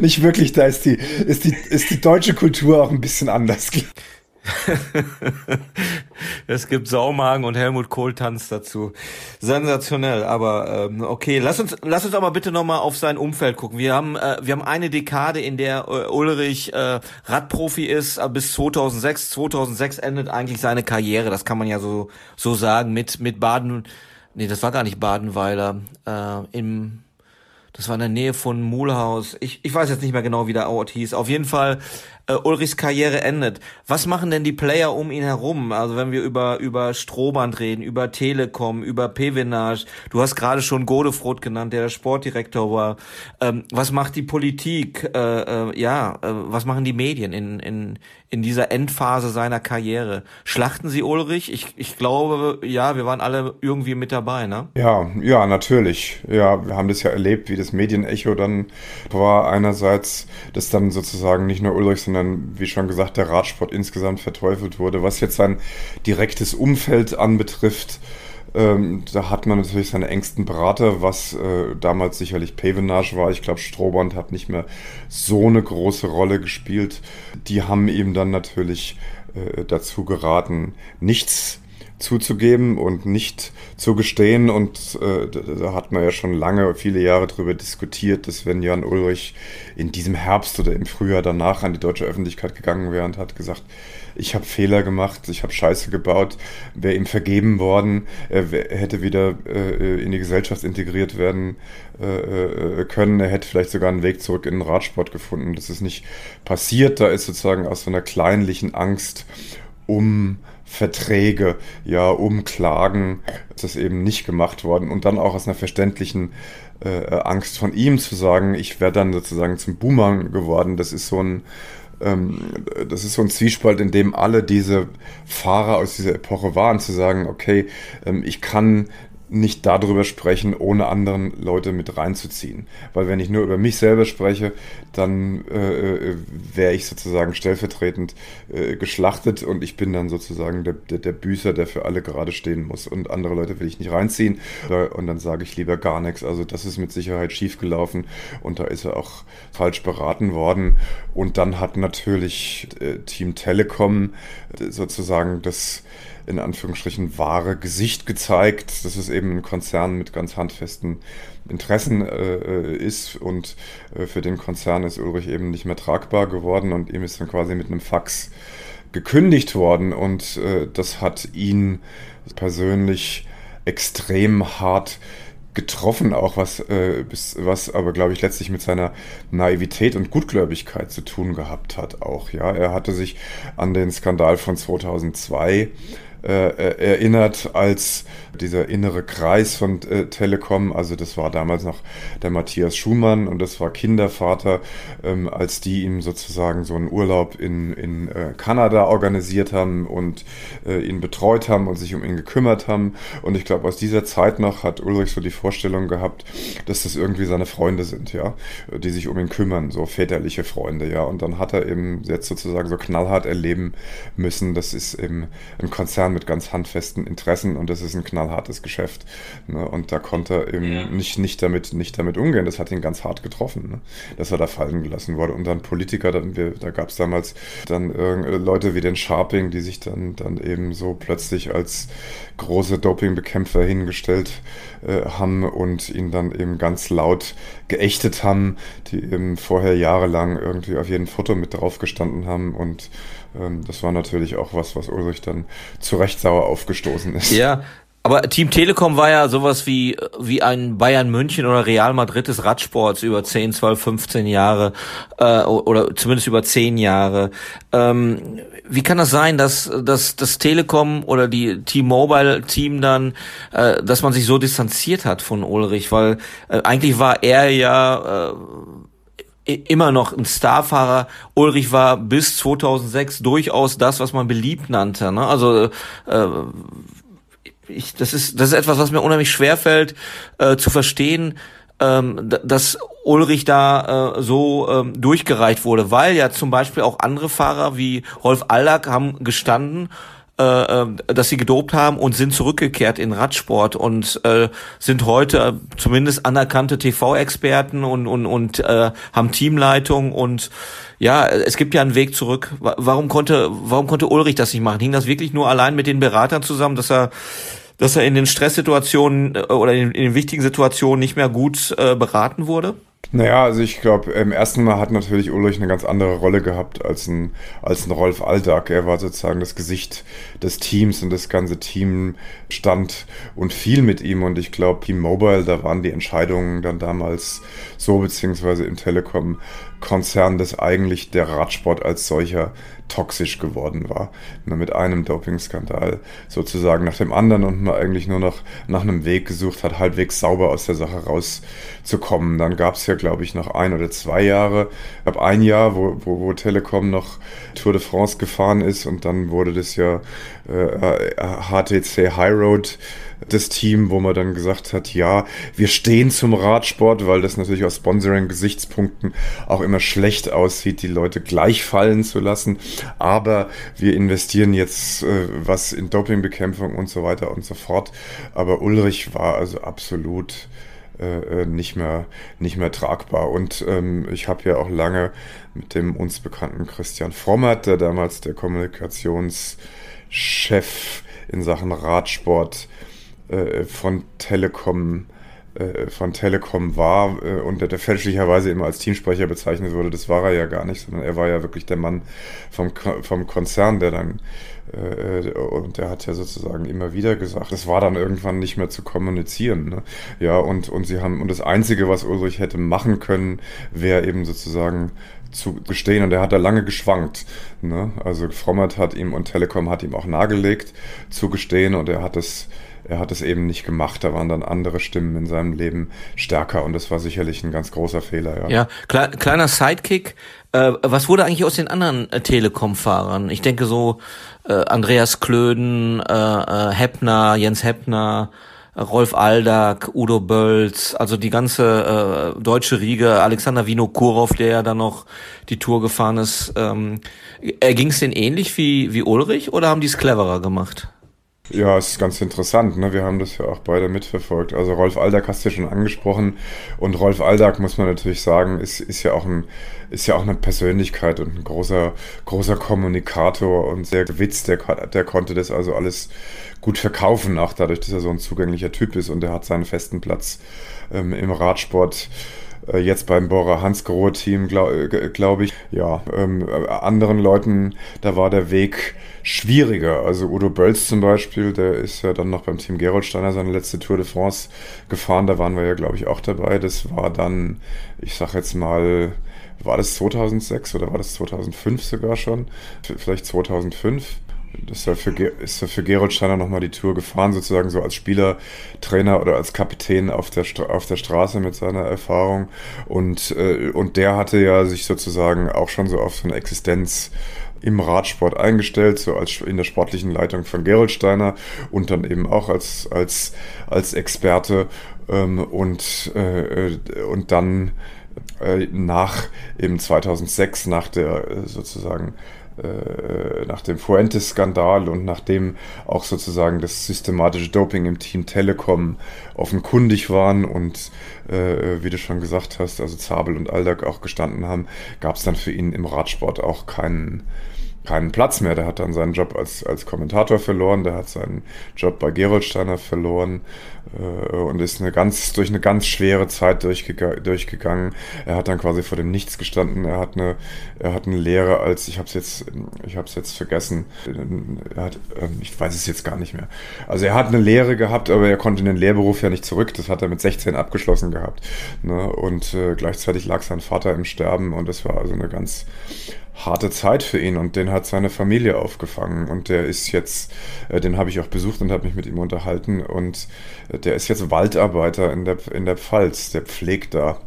nicht wirklich. Da ist die, ist die, ist die deutsche Kultur auch ein bisschen anders. es gibt Saumagen und Helmut Kohl tanzt dazu. Sensationell, aber ähm, okay, lass uns lass uns aber bitte nochmal auf sein Umfeld gucken. Wir haben äh, wir haben eine Dekade, in der äh, Ulrich äh, Radprofi ist, äh, bis 2006. 2006 endet eigentlich seine Karriere, das kann man ja so so sagen mit mit Baden Nee, das war gar nicht Badenweiler. Äh, Im das war in der Nähe von Mulhaus. Ich, ich weiß jetzt nicht mehr genau, wie der Ort hieß. Auf jeden Fall äh, Ulrichs Karriere endet. Was machen denn die Player um ihn herum? Also wenn wir über über Strohband reden, über Telekom, über Pevenage. Du hast gerade schon Godefroth genannt, der der Sportdirektor war. Ähm, was macht die Politik? Äh, äh, ja, äh, was machen die Medien in in in dieser Endphase seiner Karriere? Schlachten sie Ulrich? Ich ich glaube, ja, wir waren alle irgendwie mit dabei, ne? Ja, ja, natürlich. Ja, wir haben das ja erlebt, wie das Medienecho dann war. Einerseits, das dann sozusagen nicht nur Ulrich, sondern sondern wie schon gesagt, der Radsport insgesamt verteufelt wurde. Was jetzt sein direktes Umfeld anbetrifft, ähm, da hat man natürlich seine engsten Berater, was äh, damals sicherlich Pavenage war. Ich glaube, Strohband hat nicht mehr so eine große Rolle gespielt. Die haben ihm dann natürlich äh, dazu geraten, nichts zuzugeben und nicht zu gestehen. Und äh, da hat man ja schon lange, viele Jahre darüber diskutiert, dass wenn Jan Ulrich in diesem Herbst oder im Frühjahr danach an die deutsche Öffentlichkeit gegangen wäre und hat gesagt, ich habe Fehler gemacht, ich habe Scheiße gebaut, wäre ihm vergeben worden, er hätte wieder äh, in die Gesellschaft integriert werden äh, äh, können, er hätte vielleicht sogar einen Weg zurück in den Radsport gefunden. Das ist nicht passiert, da ist sozusagen aus so einer kleinlichen Angst um Verträge, ja, um Klagen, ist das eben nicht gemacht worden. Und dann auch aus einer verständlichen äh, Angst von ihm zu sagen, ich wäre dann sozusagen zum Boomerang geworden. Das ist so ein, ähm, das ist so ein Zwiespalt, in dem alle diese Fahrer aus dieser Epoche waren, zu sagen, okay, ähm, ich kann nicht darüber sprechen, ohne anderen Leute mit reinzuziehen. Weil wenn ich nur über mich selber spreche, dann äh, wäre ich sozusagen stellvertretend äh, geschlachtet und ich bin dann sozusagen der, der, der, Büßer, der für alle gerade stehen muss. Und andere Leute will ich nicht reinziehen. Und dann sage ich lieber gar nichts. Also das ist mit Sicherheit schiefgelaufen und da ist er auch falsch beraten worden. Und dann hat natürlich äh, Team Telekom äh, sozusagen das in Anführungsstrichen wahre Gesicht gezeigt, dass es eben ein Konzern mit ganz handfesten Interessen äh, äh, ist und äh, für den Konzern ist Ulrich eben nicht mehr tragbar geworden und ihm ist dann quasi mit einem Fax gekündigt worden und äh, das hat ihn persönlich extrem hart getroffen, auch was, äh, bis, was aber, glaube ich, letztlich mit seiner Naivität und Gutgläubigkeit zu tun gehabt hat auch. Ja, er hatte sich an den Skandal von 2002 äh, erinnert als dieser innere Kreis von äh, Telekom, also das war damals noch der Matthias Schumann und das war Kindervater, ähm, als die ihm sozusagen so einen Urlaub in, in äh, Kanada organisiert haben und äh, ihn betreut haben und sich um ihn gekümmert haben. Und ich glaube, aus dieser Zeit noch hat Ulrich so die Vorstellung gehabt, dass das irgendwie seine Freunde sind, ja, die sich um ihn kümmern, so väterliche Freunde, ja. Und dann hat er eben jetzt sozusagen so knallhart erleben müssen, das ist eben ein Konzern mit ganz handfesten Interessen und das ist ein knallhartes Geschäft. Ne? Und da konnte er eben ja. nicht, nicht, damit, nicht damit umgehen. Das hat ihn ganz hart getroffen, ne? dass er da fallen gelassen wurde. Und dann Politiker, wir, da gab es damals dann äh, Leute wie den Sharping, die sich dann, dann eben so plötzlich als große Dopingbekämpfer hingestellt äh, haben und ihn dann eben ganz laut geächtet haben, die eben vorher jahrelang irgendwie auf jedem Foto mit drauf gestanden haben und das war natürlich auch was, was Ulrich dann zu Recht sauer aufgestoßen ist. Ja, aber Team Telekom war ja sowas wie, wie ein Bayern München oder Real Madrid des Radsports über 10, 12, 15 Jahre äh, oder zumindest über 10 Jahre. Ähm, wie kann das sein, dass, dass das Telekom oder die T-Mobile-Team dann, äh, dass man sich so distanziert hat von Ulrich? Weil äh, eigentlich war er ja... Äh, immer noch ein Starfahrer. Ulrich war bis 2006 durchaus das, was man beliebt nannte. Ne? Also äh, ich, das ist das ist etwas, was mir unheimlich schwer fällt äh, zu verstehen, ähm, dass Ulrich da äh, so ähm, durchgereicht wurde, weil ja zum Beispiel auch andere Fahrer wie Rolf Allack haben gestanden äh, äh, dass sie gedopt haben und sind zurückgekehrt in Radsport und äh, sind heute zumindest anerkannte TV-Experten und und und äh, haben Teamleitung und ja, es gibt ja einen Weg zurück. Warum konnte warum konnte Ulrich das nicht machen? Hing das wirklich nur allein mit den Beratern zusammen, dass er dass er in den Stresssituationen äh, oder in, in den wichtigen Situationen nicht mehr gut äh, beraten wurde? Naja, also ich glaube, im ersten Mal hat natürlich Ulrich eine ganz andere Rolle gehabt als ein, als ein Rolf Alltag. Er war sozusagen das Gesicht des Teams und das ganze Team stand und fiel mit ihm. Und ich glaube, Team Mobile, da waren die Entscheidungen dann damals so, beziehungsweise im Telekom-Konzern, dass eigentlich der Radsport als solcher toxisch geworden war. Mit einem Dopingskandal sozusagen nach dem anderen und man eigentlich nur noch nach einem Weg gesucht hat, halbwegs sauber aus der Sache rauszukommen. Dann gab es ja, glaube ich, noch ein oder zwei Jahre, ab ein Jahr, wo, wo, wo Telekom noch Tour de France gefahren ist und dann wurde das ja äh, HTC High Road das Team, wo man dann gesagt hat, ja, wir stehen zum Radsport, weil das natürlich aus Sponsoring-Gesichtspunkten auch immer schlecht aussieht, die Leute gleich fallen zu lassen. Aber wir investieren jetzt äh, was in Dopingbekämpfung und so weiter und so fort. Aber Ulrich war also absolut äh, äh nicht mehr nicht mehr tragbar und ähm, ich habe ja auch lange mit dem uns bekannten Christian Frommert, der damals der Kommunikationschef in Sachen Radsport äh, von Telekom äh, von Telekom war äh, und der, fälschlicherweise immer als Teamsprecher bezeichnet wurde, das war er ja gar nicht, sondern er war ja wirklich der Mann vom, vom Konzern, der dann und der hat ja sozusagen immer wieder gesagt, es war dann irgendwann nicht mehr zu kommunizieren. Ne? Ja, und, und sie haben, und das Einzige, was Ulrich hätte machen können, wäre eben sozusagen zu gestehen und er hat da lange geschwankt. Ne? Also Frommert hat ihm und Telekom hat ihm auch nahegelegt zu gestehen und er hat es er hat es eben nicht gemacht. Da waren dann andere Stimmen in seinem Leben stärker und das war sicherlich ein ganz großer Fehler. Ja, ja kleiner Sidekick. Äh, was wurde eigentlich aus den anderen äh, Telekom-Fahrern? Ich denke so äh, Andreas Klöden, äh, äh, Heppner, Jens Heppner, Rolf Aldag, Udo Bölz, also die ganze äh, deutsche Riege, Alexander Vinokurov, der ja dann noch die Tour gefahren ist. Ähm, Ging es denen ähnlich wie, wie Ulrich oder haben die es cleverer gemacht? Ja, es ist ganz interessant. Ne? Wir haben das ja auch beide mitverfolgt. Also Rolf Aldag hast du ja schon angesprochen. Und Rolf Aldag, muss man natürlich sagen, ist, ist, ja auch ein, ist ja auch eine Persönlichkeit und ein großer, großer Kommunikator und sehr gewitzt. Der, der konnte das also alles gut verkaufen, auch dadurch, dass er so ein zugänglicher Typ ist. Und er hat seinen festen Platz ähm, im Radsport äh, jetzt beim Bora Hansgrohe-Team, glaube äh, glaub ich. Ja, ähm, anderen Leuten, da war der Weg schwieriger. Also Udo Bölz zum Beispiel, der ist ja dann noch beim Team Geroldsteiner seine letzte Tour de France gefahren. Da waren wir ja, glaube ich, auch dabei. Das war dann, ich sag jetzt mal, war das 2006 oder war das 2005 sogar schon? Vielleicht 2005 ist er für, ist für Gerold Steiner nochmal die Tour gefahren, sozusagen so als Spieler, Trainer oder als Kapitän auf der, auf der Straße mit seiner Erfahrung. Und, äh, und der hatte ja sich sozusagen auch schon so auf so eine Existenz im Radsport eingestellt, so als in der sportlichen Leitung von Gerold Steiner und dann eben auch als, als, als Experte ähm, und, äh, und dann äh, nach eben 2006, nach der sozusagen äh, nach dem Fuentes-Skandal und nachdem auch sozusagen das systematische Doping im Team Telekom offenkundig waren und äh, wie du schon gesagt hast, also Zabel und Aldag auch gestanden haben, gab es dann für ihn im Radsport auch keinen keinen Platz mehr. Der hat dann seinen Job als, als Kommentator verloren, der hat seinen Job bei Geroldsteiner verloren und ist eine ganz, durch eine ganz schwere Zeit durchgega durchgegangen. Er hat dann quasi vor dem Nichts gestanden. Er hat eine, er hat eine Lehre als, ich habe es jetzt, ich habe es jetzt vergessen. Er hat, äh, ich weiß es jetzt gar nicht mehr. Also er hat eine Lehre gehabt, aber er konnte in den Lehrberuf ja nicht zurück. Das hat er mit 16 abgeschlossen gehabt. Ne? Und äh, gleichzeitig lag sein Vater im Sterben und das war also eine ganz harte Zeit für ihn und den hat seine Familie aufgefangen. Und der ist jetzt, äh, den habe ich auch besucht und habe mich mit ihm unterhalten. Und äh, der ist jetzt Waldarbeiter in der, in der Pfalz, der pflegt da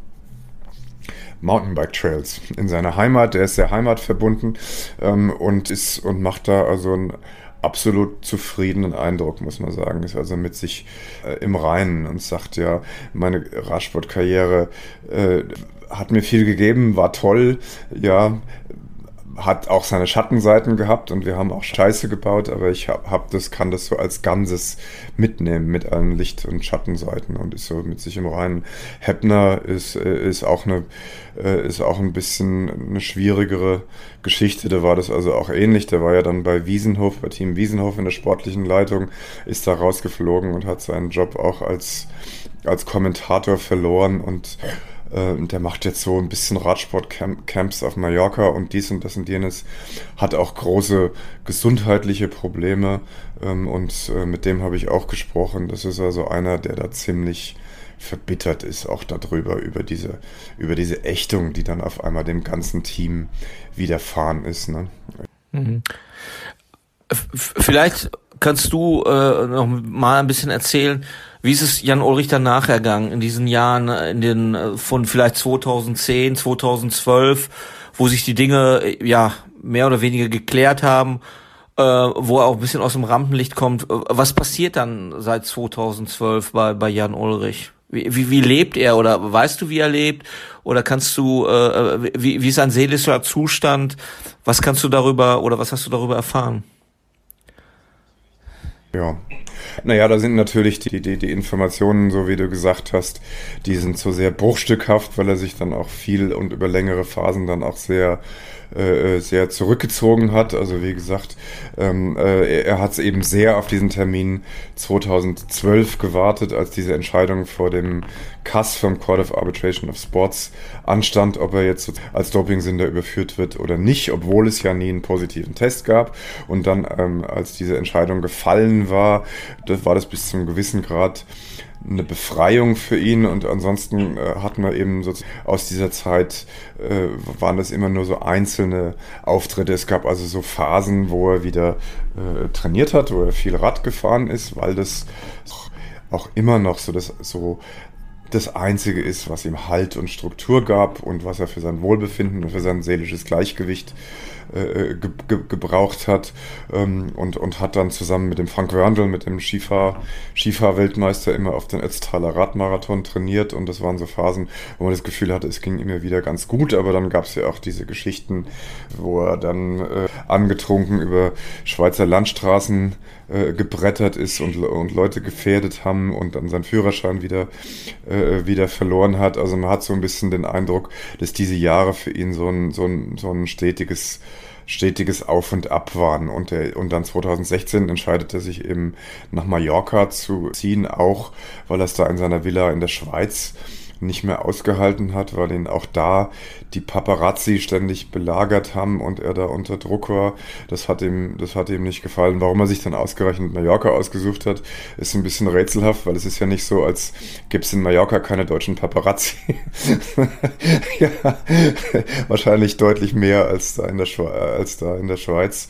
Mountainbike Trails in seiner Heimat, der ist sehr heimatverbunden ähm, und ist und macht da also einen absolut zufriedenen Eindruck, muss man sagen. Ist also mit sich äh, im Reinen und sagt ja, meine Radsportkarriere äh, hat mir viel gegeben, war toll, ja, hat auch seine Schattenseiten gehabt und wir haben auch Scheiße gebaut, aber ich hab, hab das, kann das so als Ganzes mitnehmen mit allen Licht- und Schattenseiten und ist so mit sich im Reinen. Heppner ist, äh, ist auch eine, äh, ist auch ein bisschen eine schwierigere Geschichte. Da war das also auch ähnlich. Der war ja dann bei Wiesenhof, bei Team Wiesenhof in der sportlichen Leitung, ist da rausgeflogen und hat seinen Job auch als, als Kommentator verloren und äh, der macht jetzt so ein bisschen Radsportcamps auf Mallorca und dies und das und jenes. Hat auch große gesundheitliche Probleme ähm, und äh, mit dem habe ich auch gesprochen. Das ist also einer, der da ziemlich verbittert ist, auch darüber, über diese, über diese Ächtung, die dann auf einmal dem ganzen Team widerfahren ist. Ne? Mhm. Vielleicht kannst du äh, noch mal ein bisschen erzählen, wie ist es Jan Ulrich danach ergangen in diesen Jahren, äh, in den äh, von vielleicht 2010, 2012, wo sich die Dinge äh, ja mehr oder weniger geklärt haben, äh, wo er auch ein bisschen aus dem Rampenlicht kommt. Was passiert dann seit 2012 bei, bei Jan Ulrich? Wie, wie, wie lebt er oder weißt du, wie er lebt? Oder kannst du, äh, wie, wie ist sein seelischer Zustand? Was kannst du darüber oder was hast du darüber erfahren? Ja, naja, da sind natürlich die, die, die Informationen, so wie du gesagt hast, die sind so sehr bruchstückhaft, weil er sich dann auch viel und über längere Phasen dann auch sehr äh, sehr zurückgezogen hat. Also wie gesagt, ähm, äh, er hat es eben sehr auf diesen Termin 2012 gewartet, als diese Entscheidung vor dem CAS vom Court of Arbitration of Sports anstand, ob er jetzt als Dopingsünder überführt wird oder nicht, obwohl es ja nie einen positiven Test gab. Und dann, ähm, als diese Entscheidung gefallen war, das war das bis zum gewissen Grad eine Befreiung für ihn und ansonsten äh, hatten wir eben so aus dieser Zeit äh, waren das immer nur so einzelne Auftritte. Es gab also so Phasen, wo er wieder äh, trainiert hat, wo er viel Rad gefahren ist, weil das auch immer noch so das so das Einzige ist, was ihm Halt und Struktur gab und was er für sein Wohlbefinden und für sein seelisches Gleichgewicht äh, ge ge gebraucht hat ähm, und, und hat dann zusammen mit dem Frank Wörndl, mit dem Skifahr, Skifahr-Weltmeister immer auf den Ötztaler Radmarathon trainiert und das waren so Phasen, wo man das Gefühl hatte, es ging immer wieder ganz gut, aber dann gab es ja auch diese Geschichten, wo er dann äh, angetrunken über Schweizer Landstraßen äh, gebrettert ist und, und Leute gefährdet haben und dann seinen Führerschein wieder, äh, wieder verloren hat. Also man hat so ein bisschen den Eindruck, dass diese Jahre für ihn so ein, so ein, so ein stetiges stetiges Auf und Ab waren. Und, der, und dann 2016 entscheidet er sich eben nach Mallorca zu ziehen, auch weil er es da in seiner Villa in der Schweiz nicht mehr ausgehalten hat, weil ihn auch da die Paparazzi ständig belagert haben und er da unter Druck war. Das hat ihm, das hat ihm nicht gefallen. Warum er sich dann ausgerechnet Mallorca ausgesucht hat, ist ein bisschen rätselhaft, weil es ist ja nicht so, als gäbe es in Mallorca keine deutschen Paparazzi. ja, wahrscheinlich deutlich mehr als da in der, Schwe als da in der Schweiz.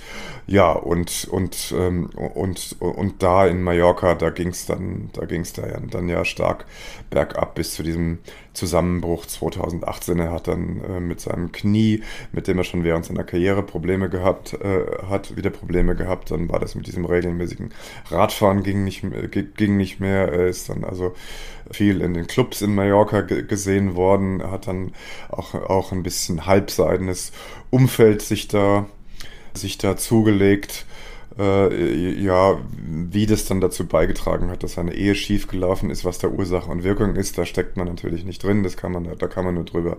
Ja, und, und, ähm, und, und da in Mallorca, da ging es dann, da ging da ja, dann ja stark bergab bis zu diesem Zusammenbruch 2018. Er hat dann äh, mit seinem Knie, mit dem er schon während seiner Karriere Probleme gehabt äh, hat, wieder Probleme gehabt. Dann war das mit diesem regelmäßigen Radfahren ging nicht, ging nicht mehr. Er ist dann also viel in den Clubs in Mallorca gesehen worden. Hat dann auch, auch ein bisschen halbseidenes Umfeld sich da sich da zugelegt, äh, ja, wie das dann dazu beigetragen hat, dass seine Ehe schiefgelaufen ist, was da Ursache und Wirkung ist, da steckt man natürlich nicht drin, das kann man, da kann man nur drüber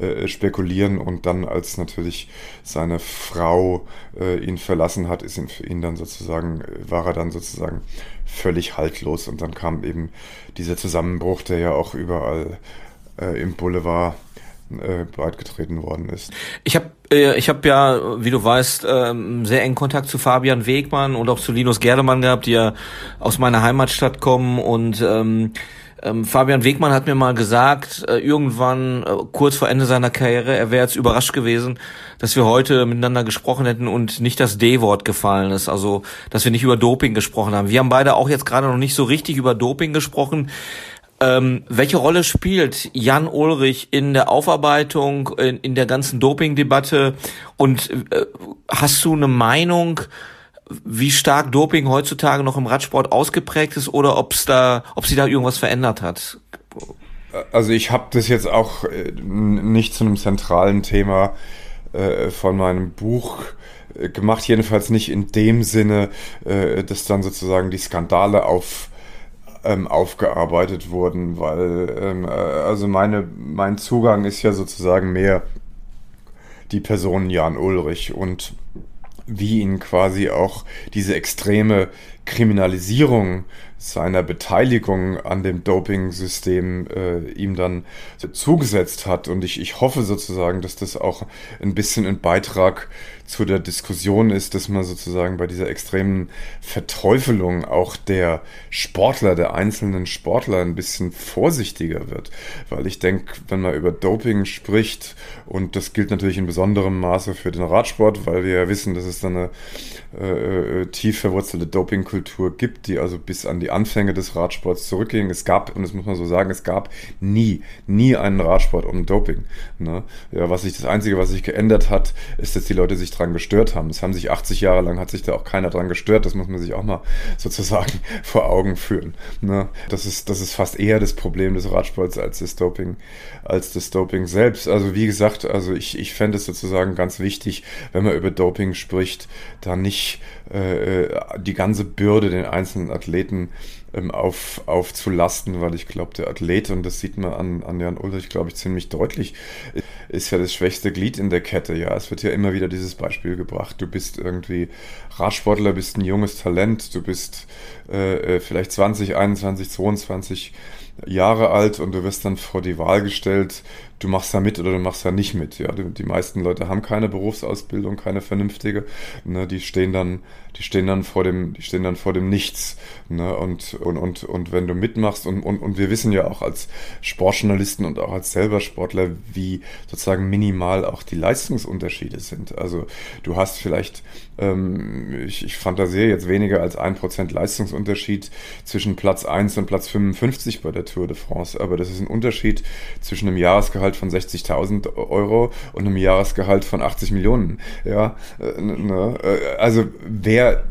äh, spekulieren. Und dann als natürlich seine Frau äh, ihn verlassen hat, ist ihn ihn dann sozusagen, war er dann sozusagen völlig haltlos. Und dann kam eben dieser Zusammenbruch, der ja auch überall äh, im Boulevard äh, breitgetreten worden ist. Ich habe äh, ich hab ja, wie du weißt, ähm, sehr engen Kontakt zu Fabian Wegmann und auch zu Linus Gerdemann gehabt, die ja aus meiner Heimatstadt kommen und ähm, ähm, Fabian Wegmann hat mir mal gesagt, äh, irgendwann kurz vor Ende seiner Karriere, er wäre jetzt überrascht gewesen, dass wir heute miteinander gesprochen hätten und nicht das D-Wort gefallen ist, also dass wir nicht über Doping gesprochen haben. Wir haben beide auch jetzt gerade noch nicht so richtig über Doping gesprochen. Ähm, welche Rolle spielt Jan Ulrich in der Aufarbeitung, in, in der ganzen Doping-Debatte? Und äh, hast du eine Meinung, wie stark Doping heutzutage noch im Radsport ausgeprägt ist oder ob's da, ob sie da irgendwas verändert hat? Also ich habe das jetzt auch äh, nicht zu einem zentralen Thema äh, von meinem Buch äh, gemacht, jedenfalls nicht in dem Sinne, dass dann sozusagen die Skandale auf ähm, aufgearbeitet wurden, weil ähm, äh, also meine, mein Zugang ist ja sozusagen mehr die Person Jan Ulrich und wie ihn quasi auch diese extreme Kriminalisierung seiner Beteiligung an dem Doping-System äh, ihm dann zugesetzt hat. Und ich, ich hoffe sozusagen, dass das auch ein bisschen ein Beitrag zu der Diskussion ist, dass man sozusagen bei dieser extremen Verteufelung auch der Sportler, der einzelnen Sportler ein bisschen vorsichtiger wird. Weil ich denke, wenn man über Doping spricht, und das gilt natürlich in besonderem Maße für den Radsport, weil wir ja wissen, dass es dann eine äh, äh tief verwurzelte Dopingkultur gibt, die also bis an die Anfänge des Radsports zurückging. Es gab, und das muss man so sagen, es gab nie, nie einen Radsport ohne Doping. Ne? Ja, was sich, das Einzige, was sich geändert hat, ist, dass die Leute sich dran gestört haben. Es haben sich 80 Jahre lang, hat sich da auch keiner dran gestört. Das muss man sich auch mal sozusagen vor Augen führen. Ne? Das, ist, das ist fast eher das Problem des Radsports als das Doping, als das Doping selbst. Also wie gesagt, also ich, ich fände es sozusagen ganz wichtig, wenn man über Doping spricht, da nicht äh, äh die ganze Bürde den einzelnen Athleten ähm, auf, aufzulasten, weil ich glaube, der Athlet, und das sieht man an, an Jan Ulrich, glaube ich, ziemlich deutlich, ist ja das schwächste Glied in der Kette. Ja, es wird ja immer wieder dieses Beispiel gebracht. Du bist irgendwie Radsportler, bist ein junges Talent, du bist äh, äh vielleicht 20, 21, 22 Jahre alt und du wirst dann vor die Wahl gestellt, du machst da mit oder du machst da nicht mit. Ja, die, meisten Leute haben keine Berufsausbildung, keine vernünftige. Ne, die stehen dann, die stehen dann vor dem, die stehen dann vor dem Nichts. Ne, und Und, und, und wenn du mitmachst, und, und, und wir wissen ja auch als Sportjournalisten und auch als selber Sportler, wie sozusagen minimal auch die Leistungsunterschiede sind. Also du hast vielleicht, ähm, ich, ich fantasiere jetzt weniger als ein Prozent Leistungsunterschied zwischen Platz 1 und Platz 55 bei der Tour de France, aber das ist ein Unterschied zwischen einem Jahresgehalt von 60.000 Euro und einem Jahresgehalt von 80 Millionen. Ja, äh, ne? Äh, also wer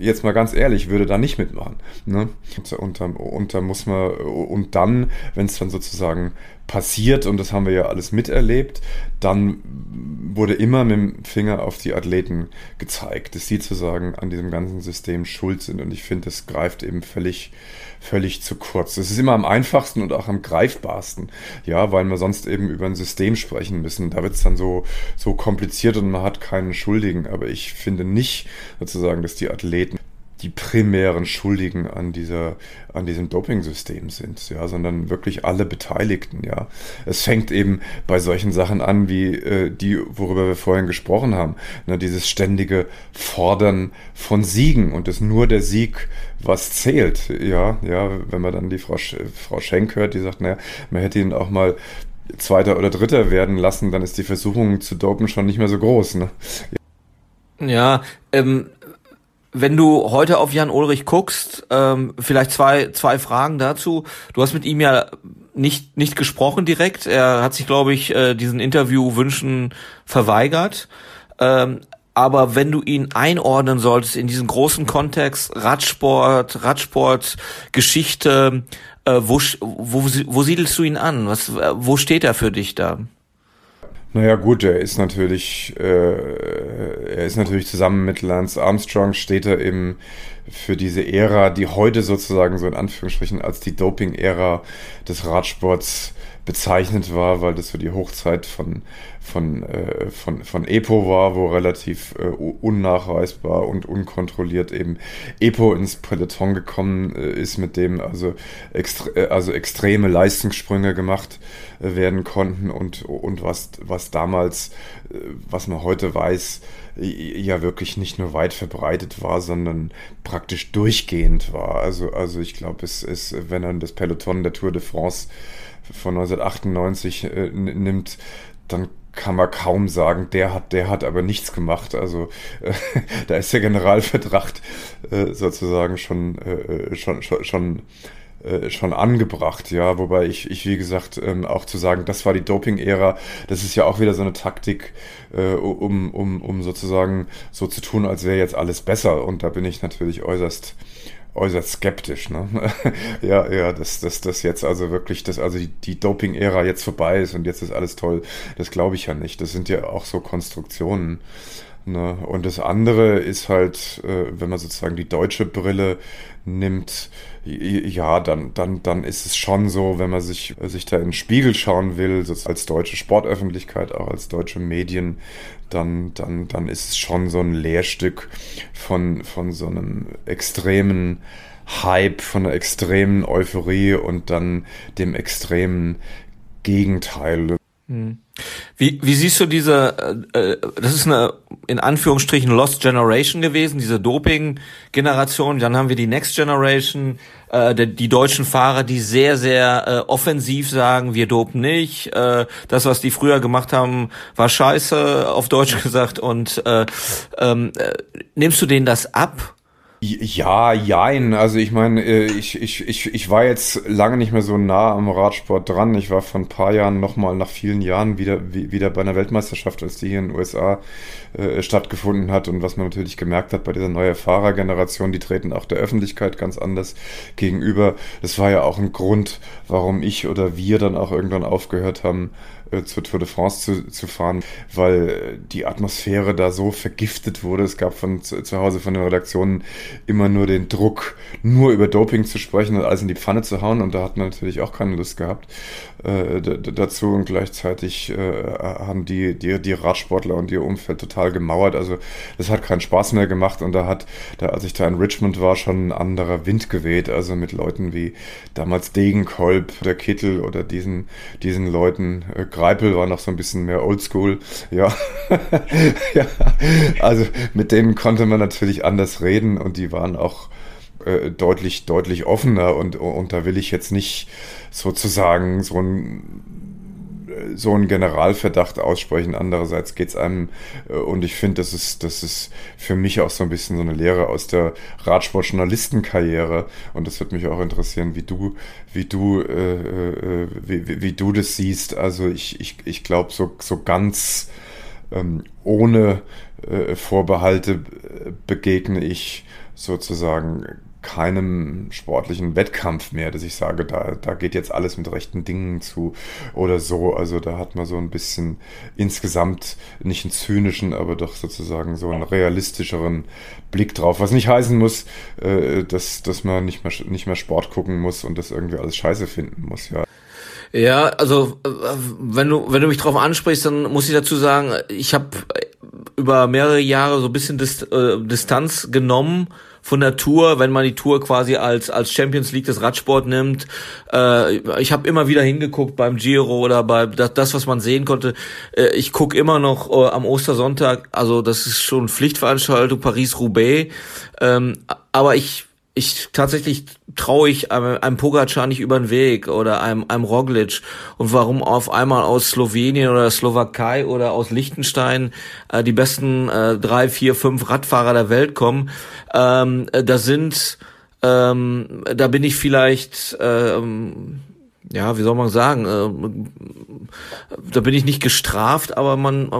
jetzt mal ganz ehrlich, würde da nicht mitmachen. Ne? Und, und, und da muss man, und dann, wenn es dann sozusagen passiert, und das haben wir ja alles miterlebt, dann wurde immer mit dem Finger auf die Athleten gezeigt, dass sie sozusagen an diesem ganzen System schuld sind. Und ich finde, das greift eben völlig, völlig zu kurz. Das ist immer am einfachsten und auch am greifbarsten, ja, weil wir sonst eben über ein System sprechen müssen. Da wird es dann so, so kompliziert und man hat keinen Schuldigen. Aber ich finde nicht sozusagen, dass die Athleten die primären Schuldigen an dieser, an diesem Doping-System sind, ja, sondern wirklich alle Beteiligten, ja. Es fängt eben bei solchen Sachen an, wie äh, die, worüber wir vorhin gesprochen haben, ne, dieses ständige Fordern von Siegen und es nur der Sieg, was zählt, ja, ja, wenn man dann die Frau, Frau Schenk hört, die sagt, naja, man hätte ihn auch mal Zweiter oder Dritter werden lassen, dann ist die Versuchung zu dopen schon nicht mehr so groß, ne? Ja, ähm, wenn du heute auf Jan Ulrich guckst, ähm, vielleicht zwei, zwei Fragen dazu. Du hast mit ihm ja nicht, nicht gesprochen direkt. Er hat sich, glaube ich, äh, diesen Interviewwünschen verweigert. Ähm, aber wenn du ihn einordnen solltest in diesen großen Kontext Radsport, Radsport, Geschichte, äh, wo, wo, wo siedelst du ihn an? Was, äh, wo steht er für dich da? Naja gut, er ist natürlich, äh, er ist natürlich zusammen mit Lance Armstrong steht er eben für diese Ära, die heute sozusagen so in Anführungsstrichen als die Doping-Ära des Radsports bezeichnet war, weil das so die Hochzeit von, von, äh, von, von EPO war, wo relativ äh, unnachweisbar und unkontrolliert eben EPO ins Peloton gekommen äh, ist, mit dem also, extre äh, also extreme Leistungssprünge gemacht äh, werden konnten und, und was, was damals, äh, was man heute weiß, ja wirklich nicht nur weit verbreitet war, sondern praktisch durchgehend war. Also, also ich glaube, es ist, wenn er das Peloton der Tour de France von 1998 äh, nimmt, dann kann man kaum sagen, der hat, der hat aber nichts gemacht. Also äh, da ist der Generalverdacht äh, sozusagen schon, äh, schon, schon, schon äh, schon angebracht, ja, wobei ich, ich wie gesagt, ähm, auch zu sagen, das war die Doping-Ära, das ist ja auch wieder so eine Taktik, äh, um, um, um sozusagen so zu tun, als wäre jetzt alles besser und da bin ich natürlich äußerst äußerst skeptisch, ne? ja, ja, dass, dass das jetzt also wirklich, dass also die, Doping-Ära jetzt vorbei ist und jetzt ist alles toll, das glaube ich ja nicht. Das sind ja auch so Konstruktionen. Ne? Und das andere ist halt, äh, wenn man sozusagen die deutsche Brille nimmt, ja, dann, dann, dann ist es schon so, wenn man sich, sich da in den Spiegel schauen will, als deutsche Sportöffentlichkeit, auch als deutsche Medien, dann, dann, dann ist es schon so ein Lehrstück von, von so einem extremen Hype, von einer extremen Euphorie und dann dem extremen Gegenteil. Hm. Wie, wie siehst du diese, äh, äh, das ist eine in Anführungsstrichen Lost Generation gewesen, diese Doping-Generation. Dann haben wir die Next Generation, äh, die, die deutschen Fahrer, die sehr, sehr äh, offensiv sagen, wir dopen nicht. Äh, das, was die früher gemacht haben, war scheiße, auf Deutsch gesagt. Und äh, ähm, äh, nimmst du denen das ab? Ja, jein. Also ich meine, äh, ich, ich, ich, ich war jetzt lange nicht mehr so nah am Radsport dran. Ich war vor ein paar Jahren nochmal nach vielen Jahren wieder, wieder bei einer Weltmeisterschaft, als die hier in den USA äh, stattgefunden hat. Und was man natürlich gemerkt hat bei dieser neuen Fahrergeneration, die treten auch der Öffentlichkeit ganz anders gegenüber. Das war ja auch ein Grund, warum ich oder wir dann auch irgendwann aufgehört haben, äh, zur Tour de France zu, zu fahren, weil die Atmosphäre da so vergiftet wurde. Es gab von zu, zu Hause von den Redaktionen immer nur den Druck, nur über Doping zu sprechen und alles in die Pfanne zu hauen. Und da hat man natürlich auch keine Lust gehabt äh, dazu. Und gleichzeitig äh, haben die, die, die Radsportler und ihr Umfeld total gemauert. Also das hat keinen Spaß mehr gemacht. Und da hat, da, als ich da in Richmond war, schon ein anderer Wind geweht. Also mit Leuten wie damals Degenkolb, der Kittel oder diesen, diesen Leuten, äh, Greipel war noch so ein bisschen mehr oldschool. Ja. ja. Also mit denen konnte man natürlich anders reden und die waren auch äh, deutlich, deutlich offener und, und da will ich jetzt nicht sozusagen so ein so einen Generalverdacht aussprechen. Andererseits geht es einem, äh, und ich finde, das ist, das ist für mich auch so ein bisschen so eine Lehre aus der Radsportjournalistenkarriere. Und das wird mich auch interessieren, wie du, wie du, äh, äh, wie, wie, du das siehst. Also ich, ich, ich glaube, so, so ganz ähm, ohne äh, Vorbehalte begegne ich sozusagen keinem sportlichen Wettkampf mehr, dass ich sage, da, da geht jetzt alles mit rechten Dingen zu oder so. Also da hat man so ein bisschen insgesamt nicht einen zynischen, aber doch sozusagen so einen realistischeren Blick drauf. Was nicht heißen muss, äh, dass, dass man nicht mehr, nicht mehr Sport gucken muss und das irgendwie alles scheiße finden muss, ja. Ja, also äh, wenn du wenn du mich drauf ansprichst, dann muss ich dazu sagen, ich habe über mehrere Jahre so ein bisschen äh, Distanz genommen von der Tour, wenn man die Tour quasi als als Champions League des Radsport nimmt. Äh, ich habe immer wieder hingeguckt beim Giro oder bei das, das was man sehen konnte. Äh, ich guck immer noch äh, am Ostersonntag, also das ist schon Pflichtveranstaltung Paris-Roubaix. Ähm, aber ich ich tatsächlich traue ich einem, einem Pogacar nicht über den Weg oder einem, einem Roglic und warum auf einmal aus Slowenien oder Slowakei oder aus Liechtenstein äh, die besten äh, drei, vier, fünf Radfahrer der Welt kommen. Ähm, äh, da sind, ähm, da bin ich vielleicht ähm, ja, wie soll man sagen, äh, da bin ich nicht gestraft, aber man,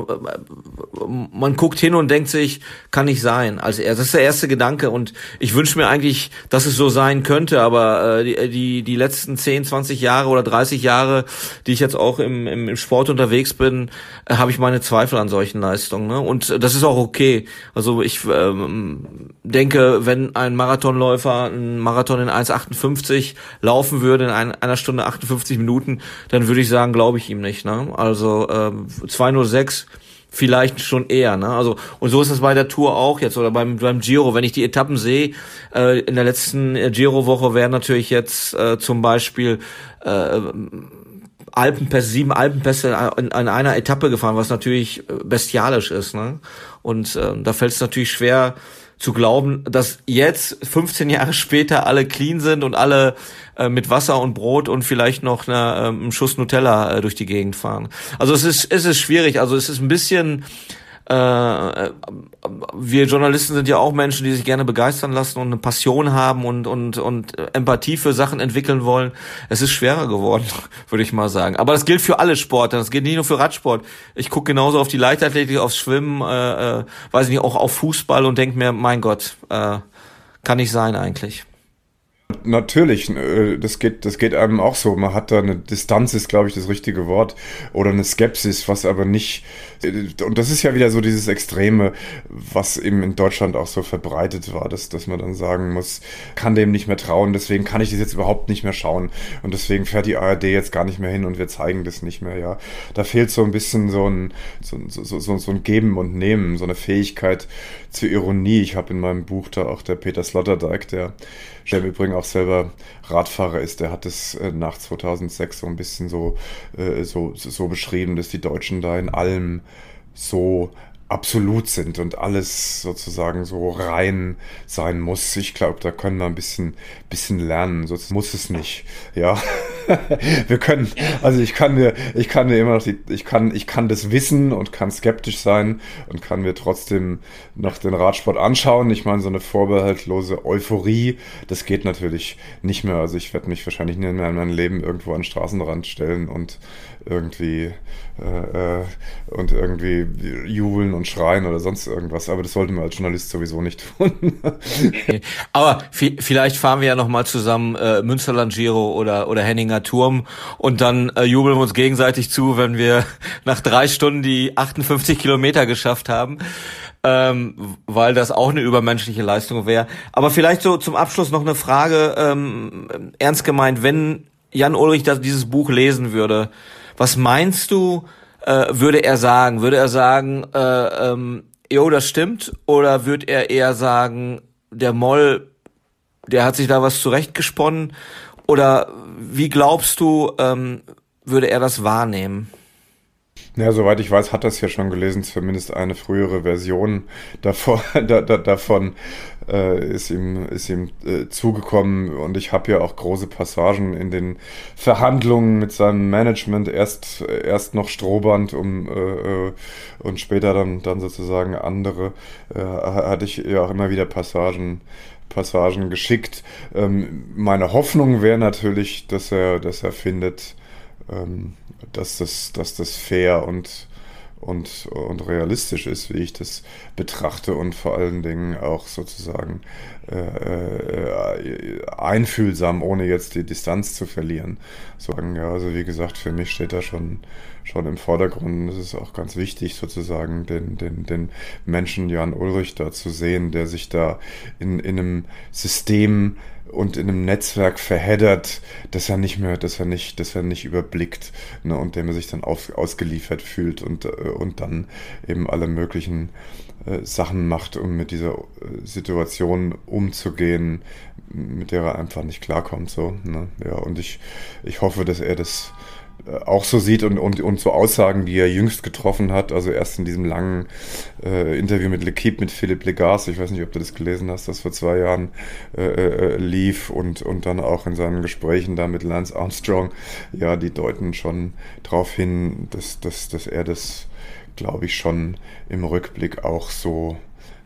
man guckt hin und denkt sich, kann nicht sein. Also das ist der erste Gedanke und ich wünsche mir eigentlich, dass es so sein könnte, aber äh, die, die, die letzten 10, 20 Jahre oder 30 Jahre, die ich jetzt auch im, im, im Sport unterwegs bin, äh, habe ich meine Zweifel an solchen Leistungen. Ne? Und das ist auch okay. Also ich ähm, denke, wenn ein Marathonläufer einen Marathon in 1,58 laufen würde in ein, einer Stunde 58 Minuten, dann würde ich sagen, glaube ich ihm nicht. Ne? Also ähm, 206 vielleicht schon eher, ne? Also und so ist es bei der Tour auch jetzt oder beim beim Giro, wenn ich die Etappen sehe. Äh, in der letzten äh, Giro-Woche wären natürlich jetzt äh, zum Beispiel äh, Alpenpässe, sieben Alpenpässe in, in einer Etappe gefahren, was natürlich äh, bestialisch ist, ne? Und äh, da fällt es natürlich schwer, zu glauben, dass jetzt 15 Jahre später alle clean sind und alle äh, mit Wasser und Brot und vielleicht noch eine, äh, einen Schuss Nutella äh, durch die Gegend fahren. Also es ist es ist schwierig. Also es ist ein bisschen äh, wir Journalisten sind ja auch Menschen, die sich gerne begeistern lassen und eine Passion haben und, und, und Empathie für Sachen entwickeln wollen. Es ist schwerer geworden, würde ich mal sagen. Aber das gilt für alle Sporte. Das gilt nicht nur für Radsport. Ich gucke genauso auf die Leichtathletik, aufs Schwimmen, äh, äh, weiß ich nicht, auch auf Fußball und denke mir, mein Gott, äh, kann nicht sein eigentlich. Natürlich, äh, das geht, das geht einem auch so. Man hat da eine Distanz, ist glaube ich das richtige Wort, oder eine Skepsis, was aber nicht, äh, und das ist ja wieder so dieses Extreme, was eben in Deutschland auch so verbreitet war, dass, dass man dann sagen muss, kann dem nicht mehr trauen, deswegen kann ich das jetzt überhaupt nicht mehr schauen und deswegen fährt die ARD jetzt gar nicht mehr hin und wir zeigen das nicht mehr, ja. Da fehlt so ein bisschen so ein, so, so, so, so ein Geben und Nehmen, so eine Fähigkeit zur Ironie. Ich habe in meinem Buch da auch der Peter Sloterdijk, der der im Übrigen auch selber Radfahrer ist, der hat es äh, nach 2006 so ein bisschen so, äh, so, so beschrieben, dass die Deutschen da in allem so absolut sind und alles sozusagen so rein sein muss. Ich glaube, da können wir ein bisschen, bisschen lernen. Sonst muss es nicht. Ja, wir können, also ich kann mir, ich kann mir immer noch, die, ich kann, ich kann das wissen und kann skeptisch sein und kann mir trotzdem noch den Radsport anschauen. Ich meine, so eine vorbehaltlose Euphorie, das geht natürlich nicht mehr. Also ich werde mich wahrscheinlich nie mehr in meinem Leben irgendwo an den Straßenrand stellen und irgendwie äh, äh, und irgendwie jubeln und schreien oder sonst irgendwas. Aber das sollte man als Journalist sowieso nicht tun. Aber vielleicht fahren wir ja noch mal zusammen äh, Münsterland Giro oder oder Henninger Turm und dann äh, jubeln wir uns gegenseitig zu, wenn wir nach drei Stunden die 58 Kilometer geschafft haben. Ähm, weil das auch eine übermenschliche Leistung wäre. Aber vielleicht so zum Abschluss noch eine Frage, ähm, ernst gemeint, wenn Jan Ulrich das, dieses Buch lesen würde, was meinst du, äh, würde er sagen? Würde er sagen, äh, ähm, jo, das stimmt? Oder würde er eher sagen, der Moll, der hat sich da was zurechtgesponnen? Oder wie glaubst du, ähm, würde er das wahrnehmen? Ja, soweit ich weiß, hat das ja schon gelesen, zumindest eine frühere Version davon, da, da, davon äh, ist ihm, ist ihm äh, zugekommen. Und ich habe ja auch große Passagen in den Verhandlungen mit seinem Management, erst, erst noch Strohband um, äh, äh und später dann, dann sozusagen andere, äh, hatte ich ja auch immer wieder Passagen Passagen geschickt. Ähm, meine Hoffnung wäre natürlich, dass er, dass er findet, ähm, dass, das, dass das fair und, und, und realistisch ist, wie ich das betrachte und vor allen Dingen auch sozusagen äh, äh, einfühlsam, ohne jetzt die Distanz zu verlieren. Sagen, ja, also wie gesagt, für mich steht da schon, schon im Vordergrund. Es ist auch ganz wichtig, sozusagen den, den, den Menschen Jan Ulrich da zu sehen, der sich da in, in einem System und in einem Netzwerk verheddert, dass er nicht mehr, dass er nicht, dass er nicht überblickt ne, und dem er sich dann auf, ausgeliefert fühlt und, äh, und dann eben alle möglichen äh, Sachen macht, um mit dieser äh, Situation umzugehen, mit der er einfach nicht klarkommt. So, ne? Ja, und ich, ich hoffe, dass er das auch so sieht und, und, und so Aussagen, die er jüngst getroffen hat, also erst in diesem langen äh, Interview mit L'Equipe mit Philipp Legas, ich weiß nicht, ob du das gelesen hast, das vor zwei Jahren äh, äh, lief und, und dann auch in seinen Gesprächen da mit Lance Armstrong, ja, die deuten schon darauf hin, dass, dass, dass er das, glaube ich, schon im Rückblick auch so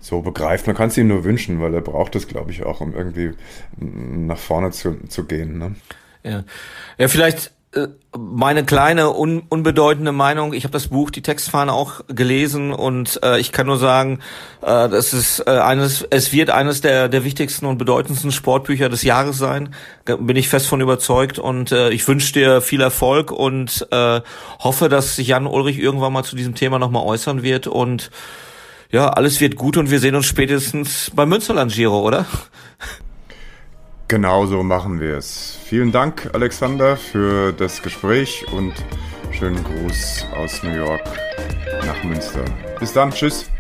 so begreift. Man kann es ihm nur wünschen, weil er braucht es, glaube ich, auch, um irgendwie nach vorne zu, zu gehen. Ne? Ja. ja, vielleicht äh, meine kleine un unbedeutende Meinung. Ich habe das Buch Die Textfahne auch gelesen und äh, ich kann nur sagen, äh, das ist äh, eines, es wird eines der der wichtigsten und bedeutendsten Sportbücher des Jahres sein. Bin ich fest von überzeugt und äh, ich wünsche dir viel Erfolg und äh, hoffe, dass sich Jan Ulrich irgendwann mal zu diesem Thema nochmal äußern wird und ja, alles wird gut und wir sehen uns spätestens beim Münsterland Giro, oder? Genau so machen wir es. Vielen Dank, Alexander, für das Gespräch und schönen Gruß aus New York nach Münster. Bis dann, tschüss.